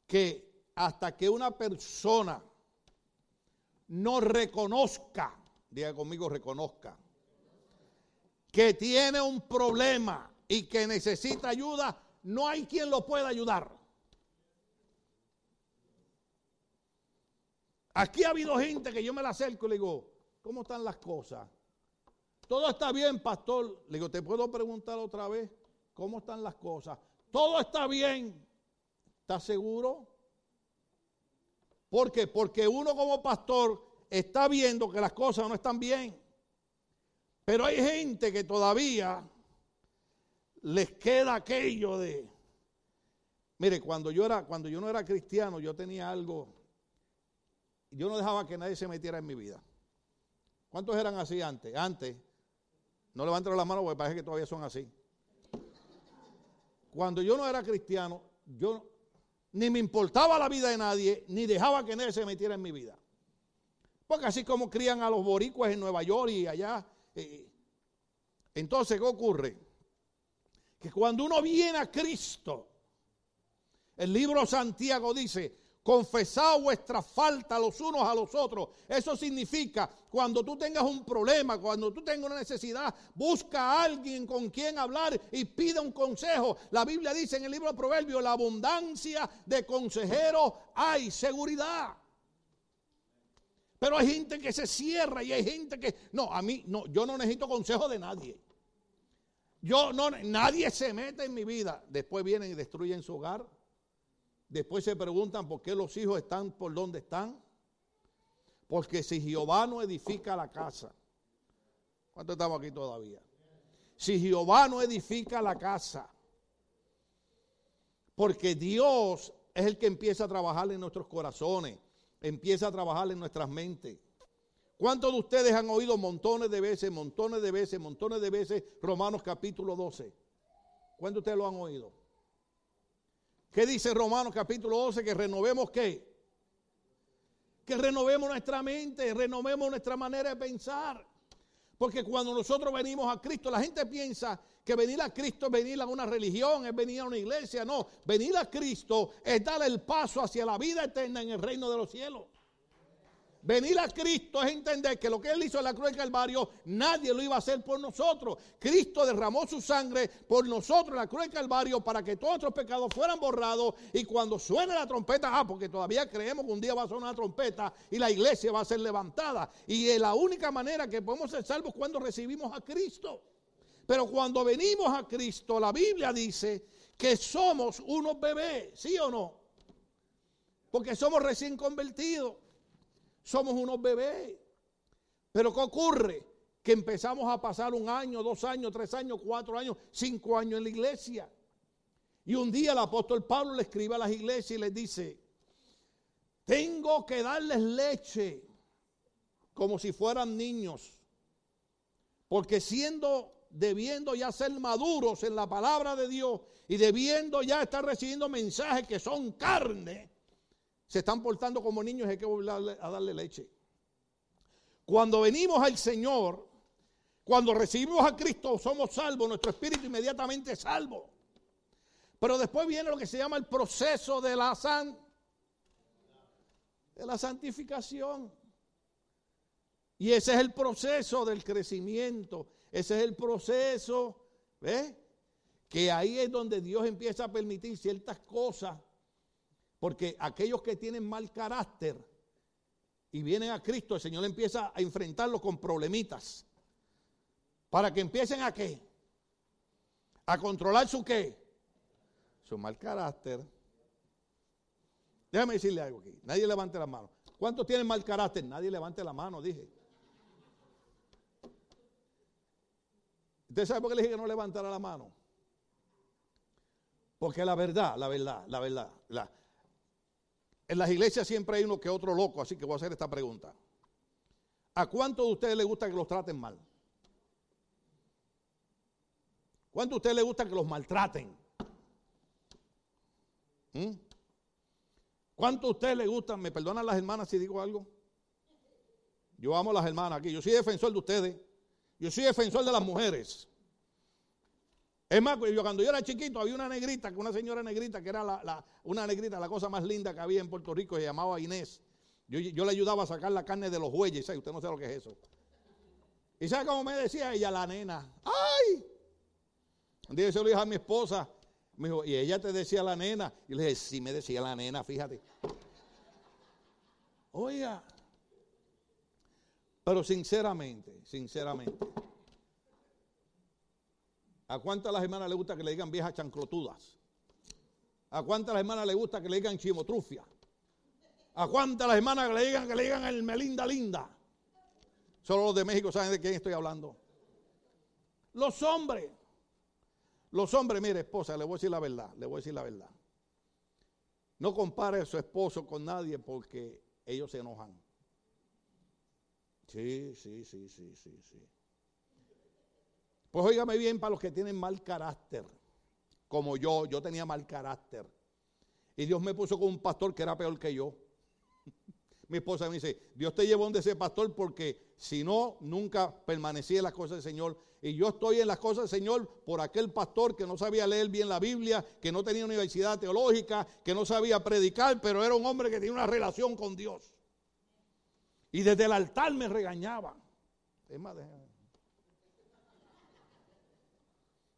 que hasta que una persona no reconozca, diga conmigo, reconozca, que tiene un problema y que necesita ayuda, no hay quien lo pueda ayudar. Aquí ha habido gente que yo me la acerco y le digo, ¿Cómo están las cosas? Todo está bien, pastor. Le digo, ¿te puedo preguntar otra vez? ¿Cómo están las cosas? Todo está bien. ¿Estás seguro? ¿Por qué? Porque uno como pastor está viendo que las cosas no están bien. Pero hay gente que todavía les queda aquello de, mire, cuando yo era, cuando yo no era cristiano, yo tenía algo, yo no dejaba que nadie se metiera en mi vida. ¿Cuántos eran así antes? Antes, no levanten la mano porque parece que todavía son así. Cuando yo no era cristiano, yo ni me importaba la vida de nadie, ni dejaba que nadie se metiera en mi vida. Porque así como crían a los boricuas en Nueva York y allá. Eh, entonces, ¿qué ocurre? Que cuando uno viene a Cristo, el libro Santiago dice, confesad vuestra falta los unos a los otros. Eso significa, cuando tú tengas un problema, cuando tú tengas una necesidad, busca a alguien con quien hablar y pida un consejo. La Biblia dice en el libro de Proverbios, la abundancia de consejeros hay seguridad. Pero hay gente que se cierra y hay gente que, no, a mí, no, yo no necesito consejo de nadie. Yo no, nadie se mete en mi vida. Después vienen y destruyen su hogar Después se preguntan por qué los hijos están por donde están. Porque si Jehová no edifica la casa, ¿cuántos estamos aquí todavía? Si Jehová no edifica la casa, porque Dios es el que empieza a trabajar en nuestros corazones, empieza a trabajar en nuestras mentes. ¿Cuántos de ustedes han oído montones de veces, montones de veces, montones de veces Romanos capítulo 12? ¿Cuántos de ustedes lo han oído? ¿Qué dice Romanos capítulo 12? Que renovemos qué? Que renovemos nuestra mente, renovemos nuestra manera de pensar. Porque cuando nosotros venimos a Cristo, la gente piensa que venir a Cristo es venir a una religión, es venir a una iglesia. No, venir a Cristo es dar el paso hacia la vida eterna en el reino de los cielos. Venir a Cristo es entender que lo que Él hizo en la cruz del Calvario, nadie lo iba a hacer por nosotros. Cristo derramó su sangre por nosotros en la cruz del Calvario para que todos nuestros pecados fueran borrados. Y cuando suene la trompeta, ah, porque todavía creemos que un día va a sonar una trompeta y la iglesia va a ser levantada. Y la única manera que podemos ser salvos cuando recibimos a Cristo. Pero cuando venimos a Cristo, la Biblia dice que somos unos bebés, ¿sí o no? Porque somos recién convertidos. Somos unos bebés. Pero ¿qué ocurre? Que empezamos a pasar un año, dos años, tres años, cuatro años, cinco años en la iglesia. Y un día el apóstol Pablo le escribe a las iglesias y les dice, tengo que darles leche como si fueran niños. Porque siendo, debiendo ya ser maduros en la palabra de Dios y debiendo ya estar recibiendo mensajes que son carne, se están portando como niños, hay que volver a darle leche. Cuando venimos al Señor, cuando recibimos a Cristo, somos salvos, nuestro espíritu inmediatamente es salvo. Pero después viene lo que se llama el proceso de la, san, de la santificación. Y ese es el proceso del crecimiento. Ese es el proceso, ¿ves? Que ahí es donde Dios empieza a permitir ciertas cosas porque aquellos que tienen mal carácter y vienen a Cristo, el Señor empieza a enfrentarlos con problemitas. Para que empiecen a qué? A controlar su qué? Su mal carácter. Déjame decirle algo aquí. Nadie levante la mano. ¿Cuántos tienen mal carácter? Nadie levante la mano, dije. ¿Usted sabe por qué le dije que no levantara la mano? Porque la verdad, la verdad, la verdad, la, en las iglesias siempre hay uno que otro loco, así que voy a hacer esta pregunta. ¿A cuántos de ustedes les gusta que los traten mal? ¿Cuántos de ustedes les gusta que los maltraten? ¿Mm? ¿Cuántos de ustedes les gusta? ¿Me perdonan las hermanas si digo algo? Yo amo a las hermanas aquí. Yo soy defensor de ustedes. Yo soy defensor de las mujeres. Es más, yo cuando yo era chiquito había una negrita, una señora negrita que era una negrita, la cosa más linda que había en Puerto Rico, se llamaba Inés. Yo, le ayudaba a sacar la carne de los bueyes, ¿sabe? usted no sabe lo que es eso. ¿Y sabe cómo me decía ella, la nena? ¡Ay! Un día yo se lo dije a mi esposa, me dijo, y ella te decía la nena. Y le dije, sí me decía la nena, fíjate. Oiga, pero sinceramente, sinceramente, ¿A cuántas las hermanas le gusta que le digan viejas chancrotudas? ¿A cuántas las hermanas le gusta que le digan chimotrufia? Aguanta las hermanas le digan que le digan el Melinda Linda. Solo los de México saben de quién estoy hablando. Los hombres. Los hombres, mire, esposa, le voy a decir la verdad, le voy a decir la verdad. No compare a su esposo con nadie porque ellos se enojan. Sí, sí, sí, sí, sí, sí. Pues óigame bien para los que tienen mal carácter, como yo, yo tenía mal carácter. Y Dios me puso con un pastor que era peor que yo. Mi esposa me dice, Dios te llevó donde ese pastor porque si no, nunca permanecía en las cosas del Señor. Y yo estoy en las cosas del Señor por aquel pastor que no sabía leer bien la Biblia, que no tenía universidad teológica, que no sabía predicar, pero era un hombre que tenía una relación con Dios. Y desde el altar me regañaba. Es más,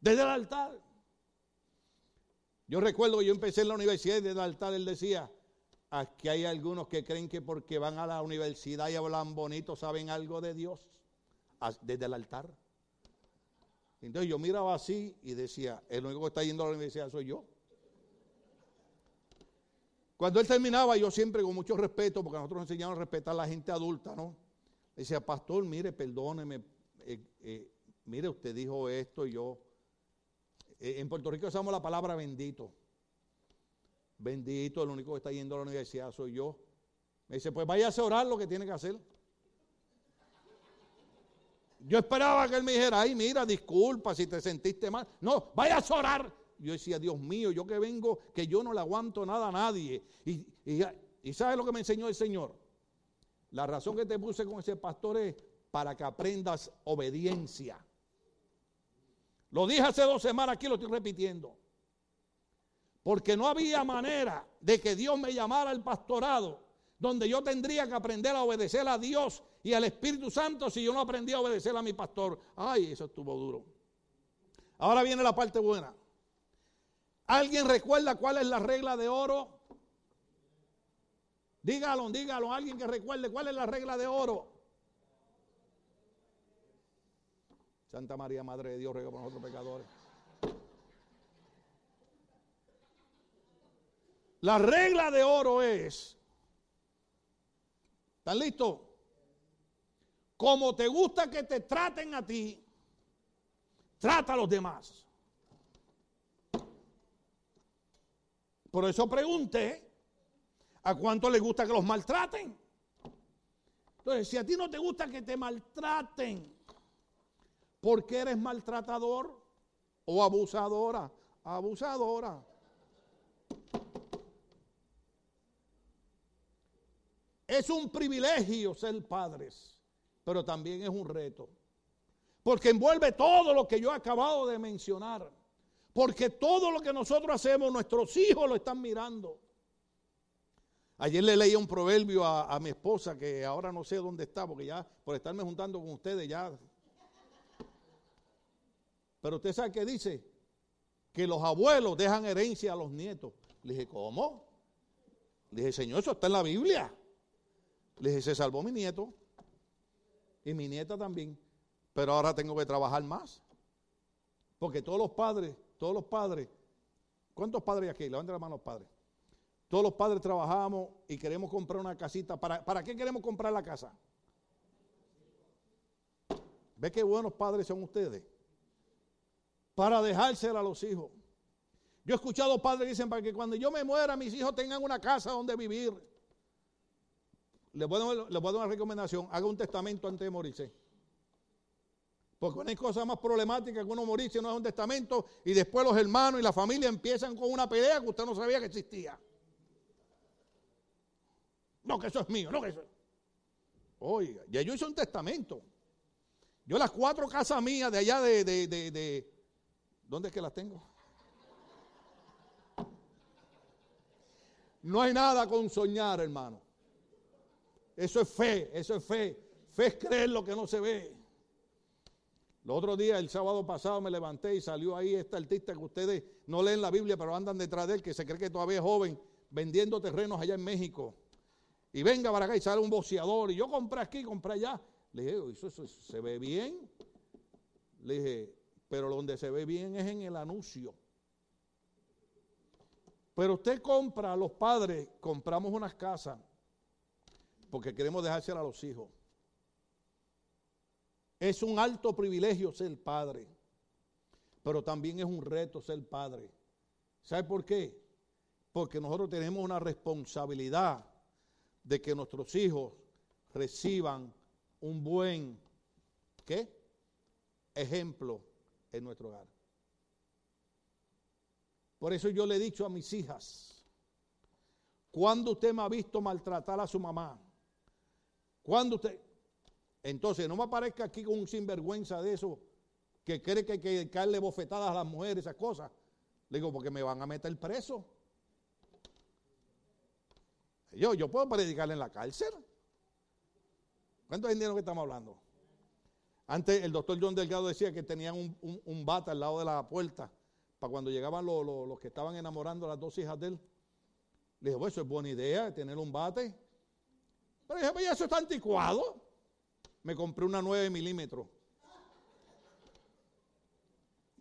Desde el altar. Yo recuerdo que yo empecé en la universidad y desde el altar él decía, aquí hay algunos que creen que porque van a la universidad y hablan bonito saben algo de Dios. Desde el altar. Entonces yo miraba así y decía, el único que está yendo a la universidad soy yo. Cuando él terminaba, yo siempre con mucho respeto, porque nosotros enseñamos a respetar a la gente adulta, ¿no? decía, pastor, mire, perdóneme, eh, eh, mire, usted dijo esto y yo. Eh, en Puerto Rico usamos la palabra bendito. Bendito, el único que está yendo a la universidad soy yo. Me dice, pues vaya a orar lo que tiene que hacer. Yo esperaba que él me dijera, ay, mira, disculpa si te sentiste mal. No, vaya a orar. Yo decía, Dios mío, yo que vengo, que yo no le aguanto nada a nadie. Y, y, ¿sabes lo que me enseñó el Señor? La razón que te puse con ese pastor es para que aprendas obediencia. Lo dije hace dos semanas, aquí lo estoy repitiendo. Porque no había manera de que Dios me llamara al pastorado donde yo tendría que aprender a obedecer a Dios y al Espíritu Santo si yo no aprendí a obedecer a mi pastor. Ay, eso estuvo duro. Ahora viene la parte buena. ¿Alguien recuerda cuál es la regla de oro? Dígalo, dígalo, alguien que recuerde cuál es la regla de oro. Santa María, Madre de Dios, ruega por nosotros pecadores. La regla de oro es, ¿están listos? Como te gusta que te traten a ti, trata a los demás. Por eso pregunté a cuánto le gusta que los maltraten. Entonces, si a ti no te gusta que te maltraten, ¿por qué eres maltratador o abusadora? Abusadora. Es un privilegio ser padres, pero también es un reto. Porque envuelve todo lo que yo he acabado de mencionar. Porque todo lo que nosotros hacemos, nuestros hijos lo están mirando. Ayer le leí un proverbio a, mi esposa que ahora no sé dónde está, porque ya por estarme juntando con ustedes ya. Pero usted sabe qué dice, que los abuelos dejan herencia a los nietos. Le dije, ¿cómo? Le dije, Señor, eso está en la Biblia. Le dije, se salvó mi nieto y mi nieta también. Pero ahora tengo que trabajar más. Porque todos los padres todos los padres, ¿cuántos padres hay aquí? Levanten la mano los padres. Todos los padres trabajamos y queremos comprar una casita. ¿Para, ¿Para qué queremos comprar la casa? ¿Ve qué buenos padres son ustedes? Para dejársela a los hijos. Yo he escuchado padres que dicen, para que cuando yo me muera mis hijos tengan una casa donde vivir. Les voy, a, dar una recomendación, haga un testamento antes de morirse. Porque no hay cosa más problemática que uno morirse no es un testamento y después los hermanos y la familia empiezan con una pelea que usted no sabía que existía. No, que eso es mío, no que eso es. Oiga, ya yo hice un testamento. Yo las cuatro casas mías de allá de, de, de, de ¿dónde es que las tengo? No hay nada con soñar, hermano. Eso es fe, eso es fe. Fe es creer lo que no se ve. Los otros días, el sábado pasado, me levanté y salió ahí este artista que ustedes no leen la Biblia, pero andan detrás de él, que se cree que todavía es joven, vendiendo terrenos allá en México. Y venga para acá y sale un boceador. Y yo compré aquí, compré allá. Le dije, ¿eso, eso se ve bien? Le dije, pero donde se ve bien es en el anuncio. Pero usted compra, los padres compramos unas casas porque queremos dejársela a los hijos. Es un alto privilegio ser padre, pero también es un reto ser padre. ¿Sabe por qué? Porque nosotros tenemos una responsabilidad de que nuestros hijos reciban un buen ¿qué? ejemplo en nuestro hogar. Por eso yo le he dicho a mis hijas, cuando usted me ha visto maltratar a su mamá? Cuando usted... Entonces, no me aparezca aquí con un sinvergüenza de eso, que cree que hay que darle bofetadas a las mujeres, esas cosas. Le digo, porque me van a meter preso. Yo, yo puedo predicarle en la cárcel. ¿Cuántos entienden que estamos hablando? Antes el doctor John Delgado decía que tenían un, un, al lado de la puerta para cuando llegaban los, los, que estaban enamorando a las dos hijas de él. Le dije, bueno, eso es buena idea, tener un bate. Pero dije, pues eso está anticuado. Me compré una 9 milímetros.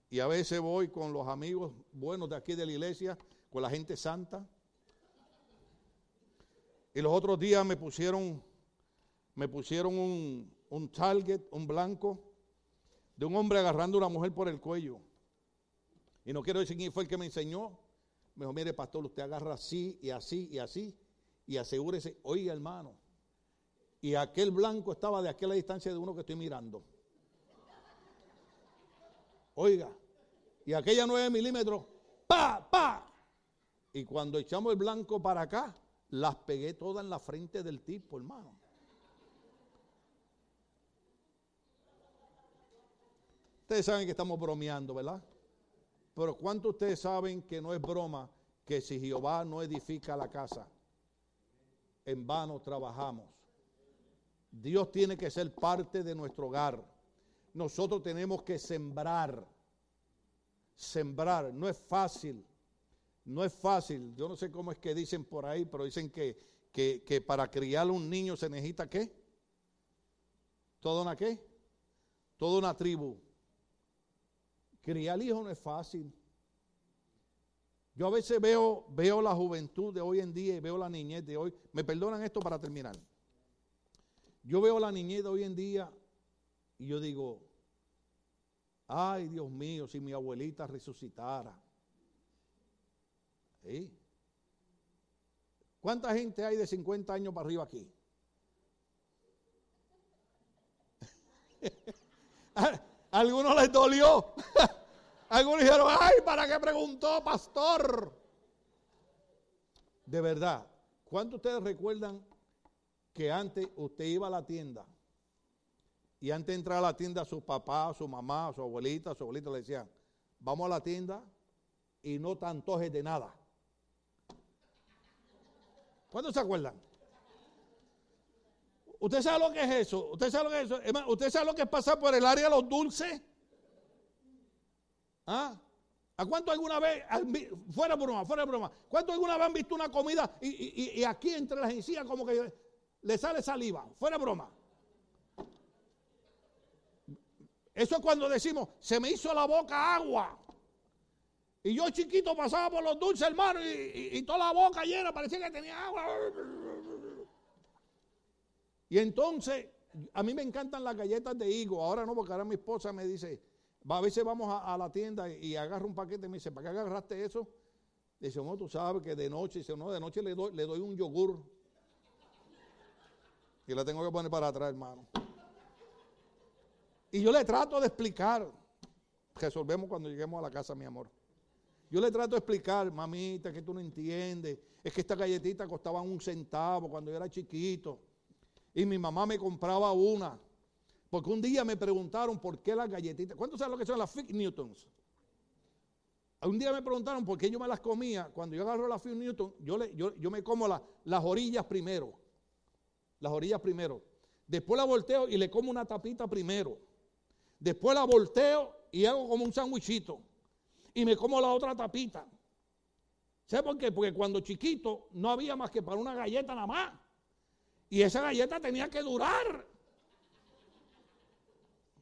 Y a veces voy con los amigos buenos de aquí de la iglesia, con la gente santa. Y los otros días me pusieron, me pusieron un, un target, un blanco, de un hombre agarrando a una mujer por el cuello. Y no quiero decir quién fue el que me enseñó. Me dijo, mire pastor, usted agarra así y así y así y asegúrese, oiga hermano. Y aquel blanco estaba de aquella distancia de uno que estoy mirando. Oiga, y aquella 9 milímetros, pa, pa. Y cuando echamos el blanco para acá, las pegué todas en la frente del tipo, hermano. Ustedes saben que estamos bromeando, ¿verdad? Pero ¿cuántos ustedes saben que no es broma que si Jehová no edifica la casa, en vano trabajamos? Dios tiene que ser parte de nuestro hogar. Nosotros tenemos que sembrar. Sembrar. No es fácil. No es fácil. Yo no sé cómo es que dicen por ahí, pero dicen que, que, para criar un niño se necesita qué? ¿Toda una qué? Toda una tribu. Criar hijo no es fácil. Yo a veces veo, veo la juventud de hoy en día y veo la niñez de hoy. Me perdonan esto para terminar. Yo veo la niñez de hoy en día y yo digo, ay Dios mío, si mi abuelita resucitara. ¿Cuánta gente hay de 50 años para arriba aquí? algunos les dolió. algunos dijeron, ay, ¿para qué preguntó, pastor? De verdad, ¿cuántos ustedes recuerdan que antes usted iba a la tienda y antes de entrar a la tienda su papá, su mamá, su abuelita, su abuelita le decían, vamos a la tienda y no te antojes de nada? ¿Cuántos se acuerdan? ¿Usted sabe lo que es eso? ¿Usted sabe lo que es eso? ¿Usted sabe lo que es por el área de los dulces? ¿Ah? ¿A cuánto alguna vez, fuera broma, fuera broma, cuánto alguna vez han visto una comida y, aquí entre las encías como que le sale saliva? Fuera broma. Eso es cuando decimos, se me hizo la boca agua. Y yo chiquito pasaba por los dulces, hermano, y, y toda la boca llena, parecía que tenía agua. Y entonces, a mí me encantan las galletas de higo. Ahora no, porque ahora mi esposa me dice, a veces vamos a, la tienda y, agarro un paquete y me dice, ¿para qué agarraste eso? Dice, no, tú sabes que de noche, dice, no, de noche le doy, le doy un yogur. Y la tengo que poner para atrás, hermano. Y yo le trato de explicar. Resolvemos cuando lleguemos a la casa, mi amor. Yo le trato de explicar, mamita, que tú no entiendes. Es que esta galletita costaba un centavo cuando yo era chiquito. Y mi mamá me compraba una. Porque un día me preguntaron por qué las galletitas. ¿Cuántos saben lo que son las Fig Newtons? Un día me preguntaron por qué yo me las comía. Cuando yo agarro las Fig Newtons, yo, le, yo, yo me como las orillas primero. Las orillas primero. Después la volteo y le como una tapita primero. Después la volteo y hago como un sándwichito. Y me como la otra tapita. ¿Sabes por qué? Porque cuando chiquito no había más que para una galleta nada más. Y esa galleta tenía que durar.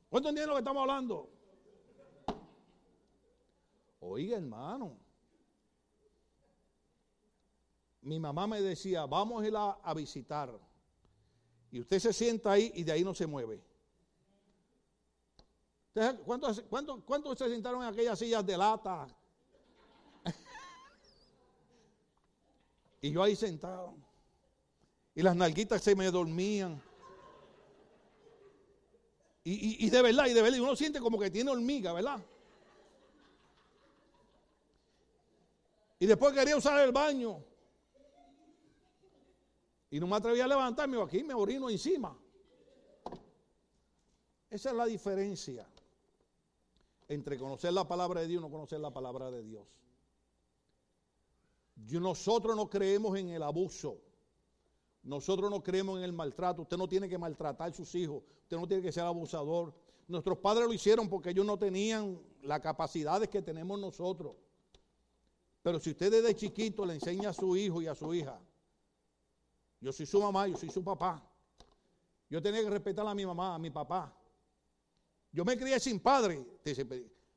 ¿Cuánto entienden lo que estamos hablando? Oiga, hermano. Mi mamá me decía, vamos a a, visitar. Y usted se sienta ahí y de ahí no se mueve. ¿Cuántos, cuántos, cuántos se sentaron en aquellas sillas de lata? y yo ahí sentado. Y las nalguitas se me dormían. Y, y, de verdad, y de verdad, uno siente como que tiene hormiga, ¿verdad? Y después quería usar el baño. Y no me atrevía a levantarme, aquí me orino encima. Esa es la diferencia entre conocer la palabra de Dios y no conocer la palabra de Dios. Nosotros no creemos en el abuso. Nosotros no creemos en el maltrato. Usted no tiene que maltratar a sus hijos. Usted no tiene que ser abusador. Nuestros padres lo hicieron porque ellos no tenían las capacidades que tenemos nosotros. Pero si usted desde chiquito le enseña a su hijo y a su hija, yo soy su mamá, yo soy su papá. Yo tenía que respetar a mi mamá, a mi papá. Yo me crié sin padre,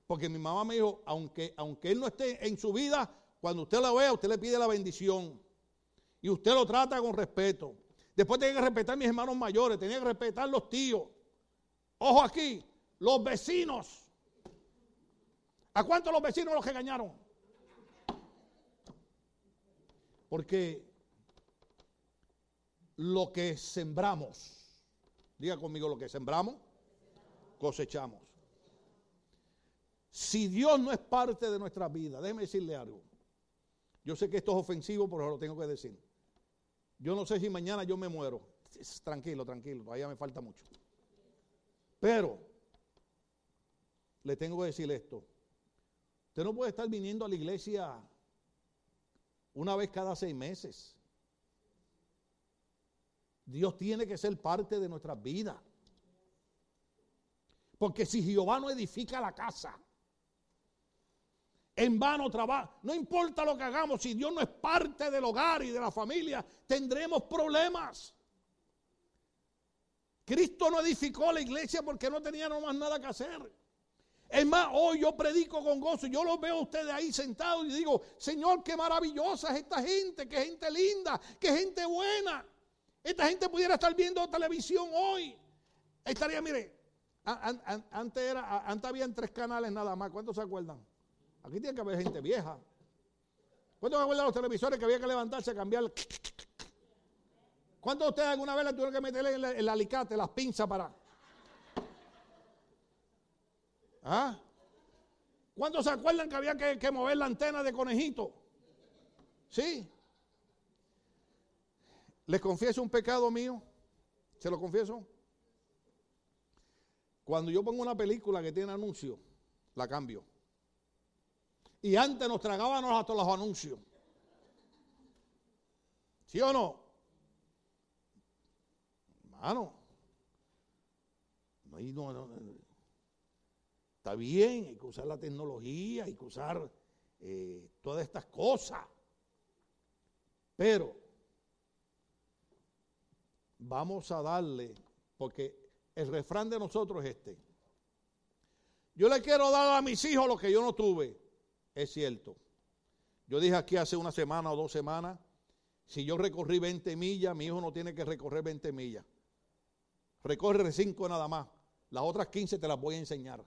porque mi mamá me dijo, aunque, aunque él no esté en su vida, cuando usted lo vea, usted le pide la bendición. Y usted lo trata con respeto. Después tenía que respetar a mis hermanos mayores, tenía que respetar a los tíos. Ojo aquí, los vecinos. ¿A cuántos los vecinos los engañaron? Porque lo que sembramos, diga conmigo lo que sembramos, cosechamos. Si Dios no es parte de nuestra vida, déjeme decirle algo. Yo sé que esto es ofensivo, pero lo tengo que decir. Yo no sé si mañana yo me muero. Tranquilo, tranquilo, todavía me falta mucho. Pero le tengo que decir esto. Usted no puede estar viniendo a la iglesia una vez cada seis meses. Dios tiene que ser parte de nuestras vidas. Porque si Jehová no edifica la casa, en vano trabaja. No importa lo que hagamos, si Dios no es parte del hogar y de la familia, tendremos problemas. Cristo no edificó la iglesia porque no tenía más nada que hacer. Es más, hoy yo predico con gozo. Yo los veo a ustedes ahí sentados y digo, Señor, qué maravillosa es esta gente, qué gente linda, qué gente buena. Esta gente pudiera estar viendo televisión hoy. Estaría, mire, antes, era, antes tres canales nada más. ¿Cuántos se acuerdan? Aquí tiene que haber gente vieja. ¿Cuántos acuerdan los televisores que había que levantarse a cambiar? ¿Cuántos de ustedes alguna vez le tuvieron que meterle el, el alicate, las pinzas para... ¿Ah? ¿Cuántos se acuerdan que había que, mover la antena de conejito? Sí. Les confieso un pecado mío. ¿Se lo confieso? Cuando yo pongo una película que tiene anuncio, la cambio. Y antes nos tragábamos hasta los anuncios. ¿Sí o no? Hermano. No, no, no, Está bien, hay que usar la tecnología, hay que usar eh, todas estas cosas. Pero vamos a darle, porque el refrán de nosotros es este. Yo le quiero dar a mis hijos lo que yo no tuve. Es cierto. Yo dije aquí hace una semana o dos semanas, si yo recorrí 20 millas, mi hijo no tiene que recorrer 20 millas. Recorre 5 nada más. Las otras 15 te las voy a enseñar.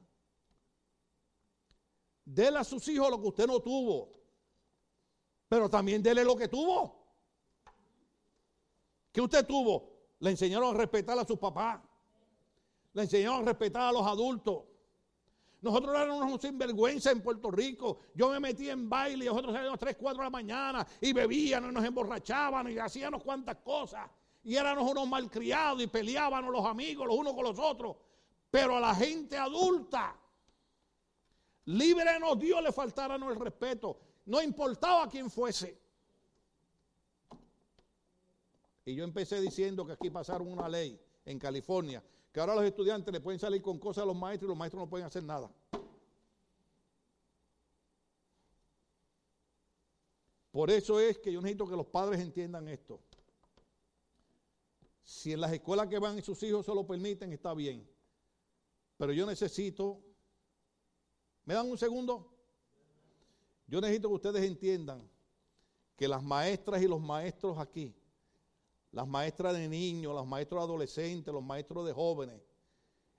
Dele a sus hijos lo que usted no tuvo. Pero también dele lo que tuvo. ¿Qué usted tuvo? Le enseñaron a respetar a sus papás. Le enseñaron a respetar a los adultos. Nosotros éramos unos sinvergüenza en Puerto Rico. Yo me metí en baile y nosotros salíamos 3, 4 de la mañana y bebíamos y nos emborrachábamos y hacíamos cuantas cosas. Y éramos unos malcriados y peleábamos los amigos los unos con los otros. Pero a la gente adulta Líbrenos Dios le faltáramos el respeto. No importaba quién fuese. Y yo empecé diciendo que aquí pasaron una ley en California, que ahora los estudiantes le pueden salir con cosas a los maestros y los maestros no pueden hacer nada. Por eso es que yo necesito que los padres entiendan esto. Si en las escuelas que van sus hijos se lo permiten, está bien. Pero yo necesito ¿Me dan un segundo? Yo necesito que ustedes entiendan que las maestras y los maestros aquí las maestras de niños, los maestros de adolescentes, los maestros de jóvenes,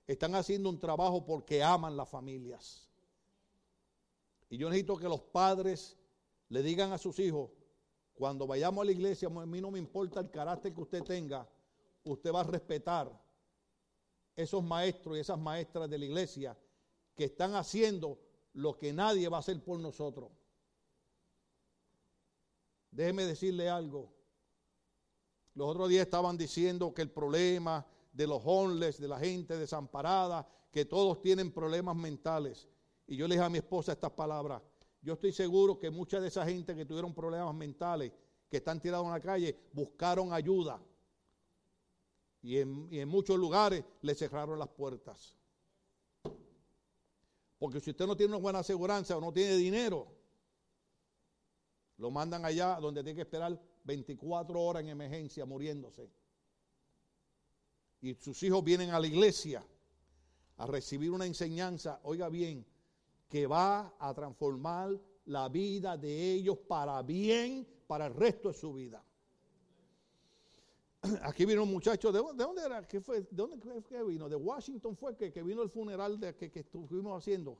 están haciendo un trabajo porque aman las familias. Y yo necesito que los padres le digan a sus hijos, cuando vayamos a la iglesia, a mí no me importa el carácter que usted tenga, usted va a respetar esos maestros y esas maestras de la iglesia que están haciendo lo que nadie va a hacer por nosotros. Déjeme decirle algo. Los otros días estaban diciendo que el problema de los homeless, de la gente desamparada, que todos tienen problemas mentales. Y yo le dije a mi esposa estas palabras. Yo estoy seguro que mucha de esa gente que tuvieron problemas mentales, que están tirados en la calle, buscaron ayuda. Y en, y en muchos lugares le cerraron las puertas. Porque si usted no tiene una buena aseguranza o no tiene dinero, lo mandan allá donde tiene que esperar 24 horas en emergencia muriéndose. Y sus hijos vienen a la iglesia a recibir una enseñanza, oiga bien, que va a transformar la vida de ellos para bien, para el resto de su vida. Aquí vino un muchacho, ¿de, dónde era? ¿Qué fue? ¿De dónde vino? ¿De Washington fue que, que vino el funeral de, que, que estuvimos haciendo?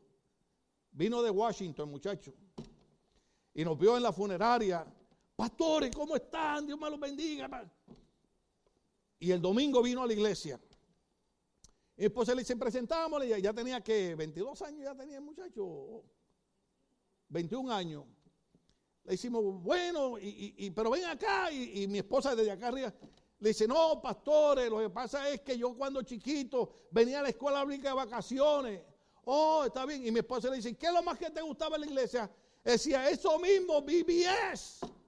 Vino de Washington, muchacho. Y nos vio en la funeraria. Pastores, ¿cómo están? Dios me los bendiga. Y el domingo vino a la iglesia. Y después se le dice, presentámosle, ya tenía que 22 años, ya tenía el muchacho, 21 años. Le hicimos, bueno, y, pero ven acá, y, y, mi esposa desde acá arriba le dice, no, pastores, lo que pasa es que yo cuando chiquito venía a la escuela bíblica de vacaciones. Oh, está bien. Y mi esposa le dice, ¿qué es lo más que te gustaba en la iglesia? Decía, eso mismo, BBS.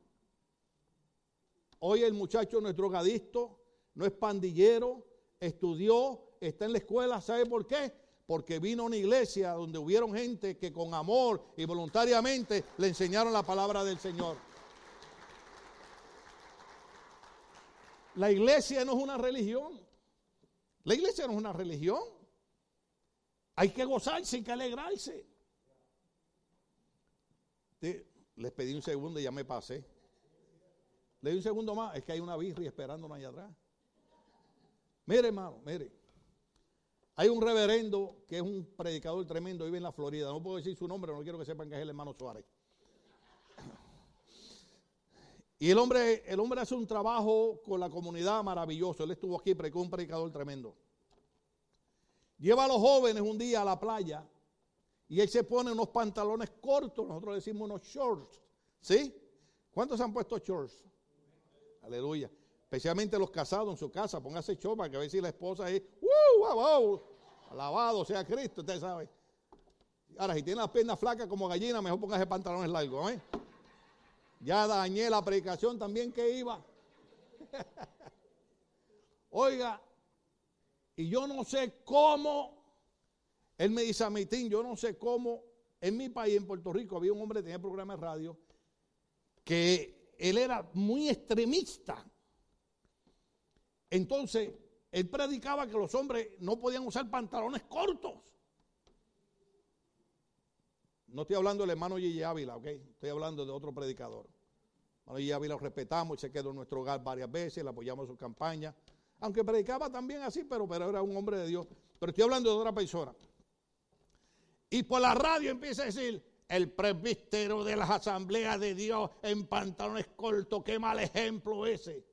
Hoy el muchacho no es drogadicto, no es pandillero, estudió, está en la escuela, ¿sabe por qué? Porque vino a una iglesia donde hubieron gente que con amor y voluntariamente le enseñaron la palabra del Señor. La iglesia no es una religión. La iglesia no es una religión. Hay que gozarse, hay que alegrarse. Les pedí un segundo y ya me pasé. Le di un segundo más, es que hay una birria esperándonos allá atrás. Mire, hermano, mire. Hay un reverendo que es un predicador tremendo, vive en la Florida. No puedo decir su nombre, no quiero que sepan que es el hermano Suárez. Y el hombre, el hombre hace un trabajo con la comunidad maravilloso. Él estuvo aquí, predicó un predicador tremendo. Lleva a los jóvenes un día a la playa y él se pone unos pantalones cortos, nosotros decimos unos shorts. ¿Sí? ¿Cuántos han puesto shorts? Aleluya. Especialmente los casados en su casa, póngase para que ver si la esposa es, ¡uh! Wow, wow, alabado sea Cristo, usted sabe. Ahora, si tiene las piernas flacas como gallina, mejor póngase pantalones largos. ¿eh? Ya dañé la predicación también que iba. Oiga, y yo no sé cómo, él me dice a Mitín, yo no sé cómo, en mi país, en Puerto Rico, había un hombre que tenía programa de radio, que él era muy extremista. Entonces, él predicaba que los hombres no podían usar pantalones cortos. No estoy hablando del hermano Gigi Ávila, ¿ok? Estoy hablando de otro predicador. Hermano Gigi Ávila lo respetamos se quedó en nuestro hogar varias veces, le apoyamos su campaña. Aunque predicaba también así, pero, pero era un hombre de Dios. Pero estoy hablando de otra persona. Y por la radio empieza a decir, el presbítero de las asambleas de Dios en pantalones cortos, qué mal ejemplo ese.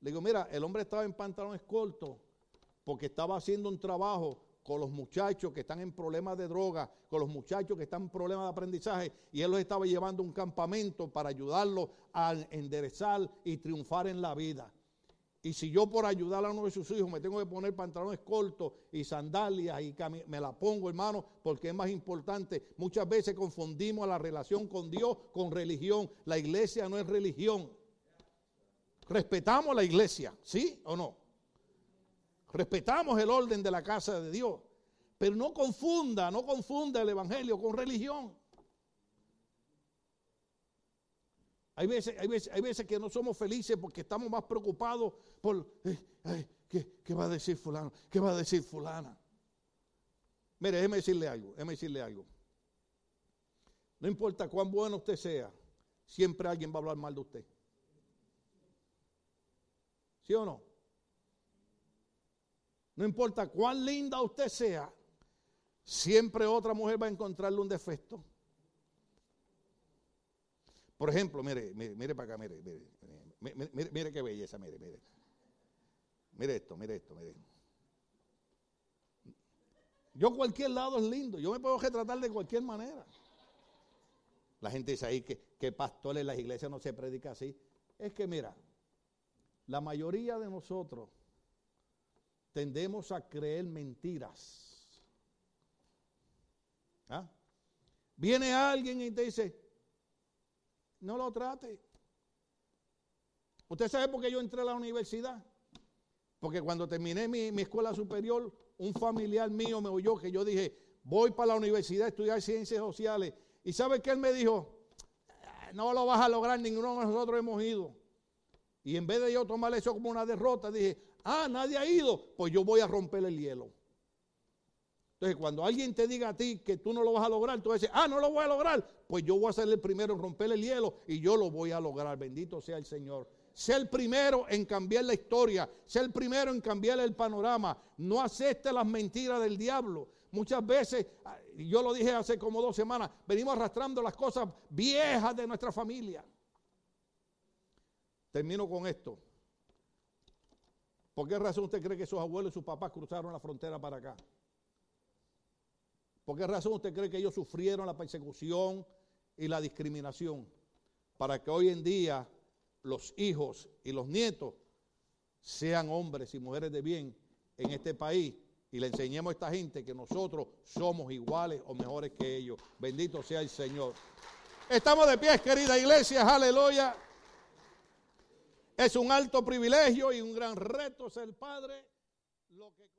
Le digo, mira, el hombre estaba en pantalones cortos porque estaba haciendo un trabajo con los muchachos que están en problemas de droga, con los muchachos que están en problemas de aprendizaje, y él los estaba llevando a un campamento para ayudarlos a enderezar y triunfar en la vida. Y si yo por ayudar a uno de sus hijos me tengo que poner pantalones cortos y sandalias y me la pongo, hermano, porque es más importante. Muchas veces confundimos la relación con Dios con religión. La iglesia no es religión. Respetamos la iglesia, ¿sí o no? Respetamos el orden de la casa de Dios. Pero no confunda, no confunda el evangelio con religión. Hay veces, hay, veces, hay veces que no somos felices porque estamos más preocupados por, eh, ¿qué, va a decir fulano? ¿Qué va a decir fulana? Mire, déjeme decirle algo, déjeme decirle algo. No importa cuán bueno usted sea, siempre alguien va a hablar mal de usted. ¿Sí o no? No importa cuán linda usted sea, siempre otra mujer va a encontrarle un defecto. Por ejemplo, mire, mire, mire para acá, mire, mire, mire, mire, qué belleza, mire, mire. Mire esto, mire esto, mire. Yo cualquier lado es lindo, yo me puedo retratar de cualquier manera. La gente dice ahí que, que pastores en las iglesias no se predica así. Es que mira, la mayoría de nosotros tendemos a creer mentiras. ¿Ah? Viene alguien y te dice, no lo trate. ¿Usted sabe por qué yo entré a la universidad? Porque cuando terminé mi, escuela superior, un familiar mío me oyó que yo dije, voy para la universidad a estudiar ciencias sociales. ¿Y sabe qué él me dijo? No lo vas a lograr, ninguno de nosotros hemos ido. Y en vez de yo tomar eso como una derrota, dije, ah, nadie ha ido, pues yo voy a romper el hielo. Entonces, cuando alguien te diga a ti que tú no lo vas a lograr, tú decir, ah, no lo voy a lograr, pues yo voy a ser el primero en romper el hielo y yo lo voy a lograr. Bendito sea el Señor. Sé el primero en cambiar la historia, sé el primero en cambiar el panorama. No acepte las mentiras del diablo. Muchas veces, ah, yo lo dije hace como dos semanas, venimos arrastrando las cosas viejas de nuestra familia. Termino con esto. ¿Por qué razón usted cree que sus abuelos y sus papás cruzaron la frontera para acá? ¿Por qué razón usted cree que ellos sufrieron la persecución y la discriminación? Para que hoy en día los hijos y los nietos sean hombres y mujeres de bien en este país y le enseñemos a esta gente que nosotros somos iguales o mejores que ellos. Bendito sea el Señor. Estamos de pie, querida iglesia, aleluya. Es un alto privilegio y un gran reto ser padre. Lo que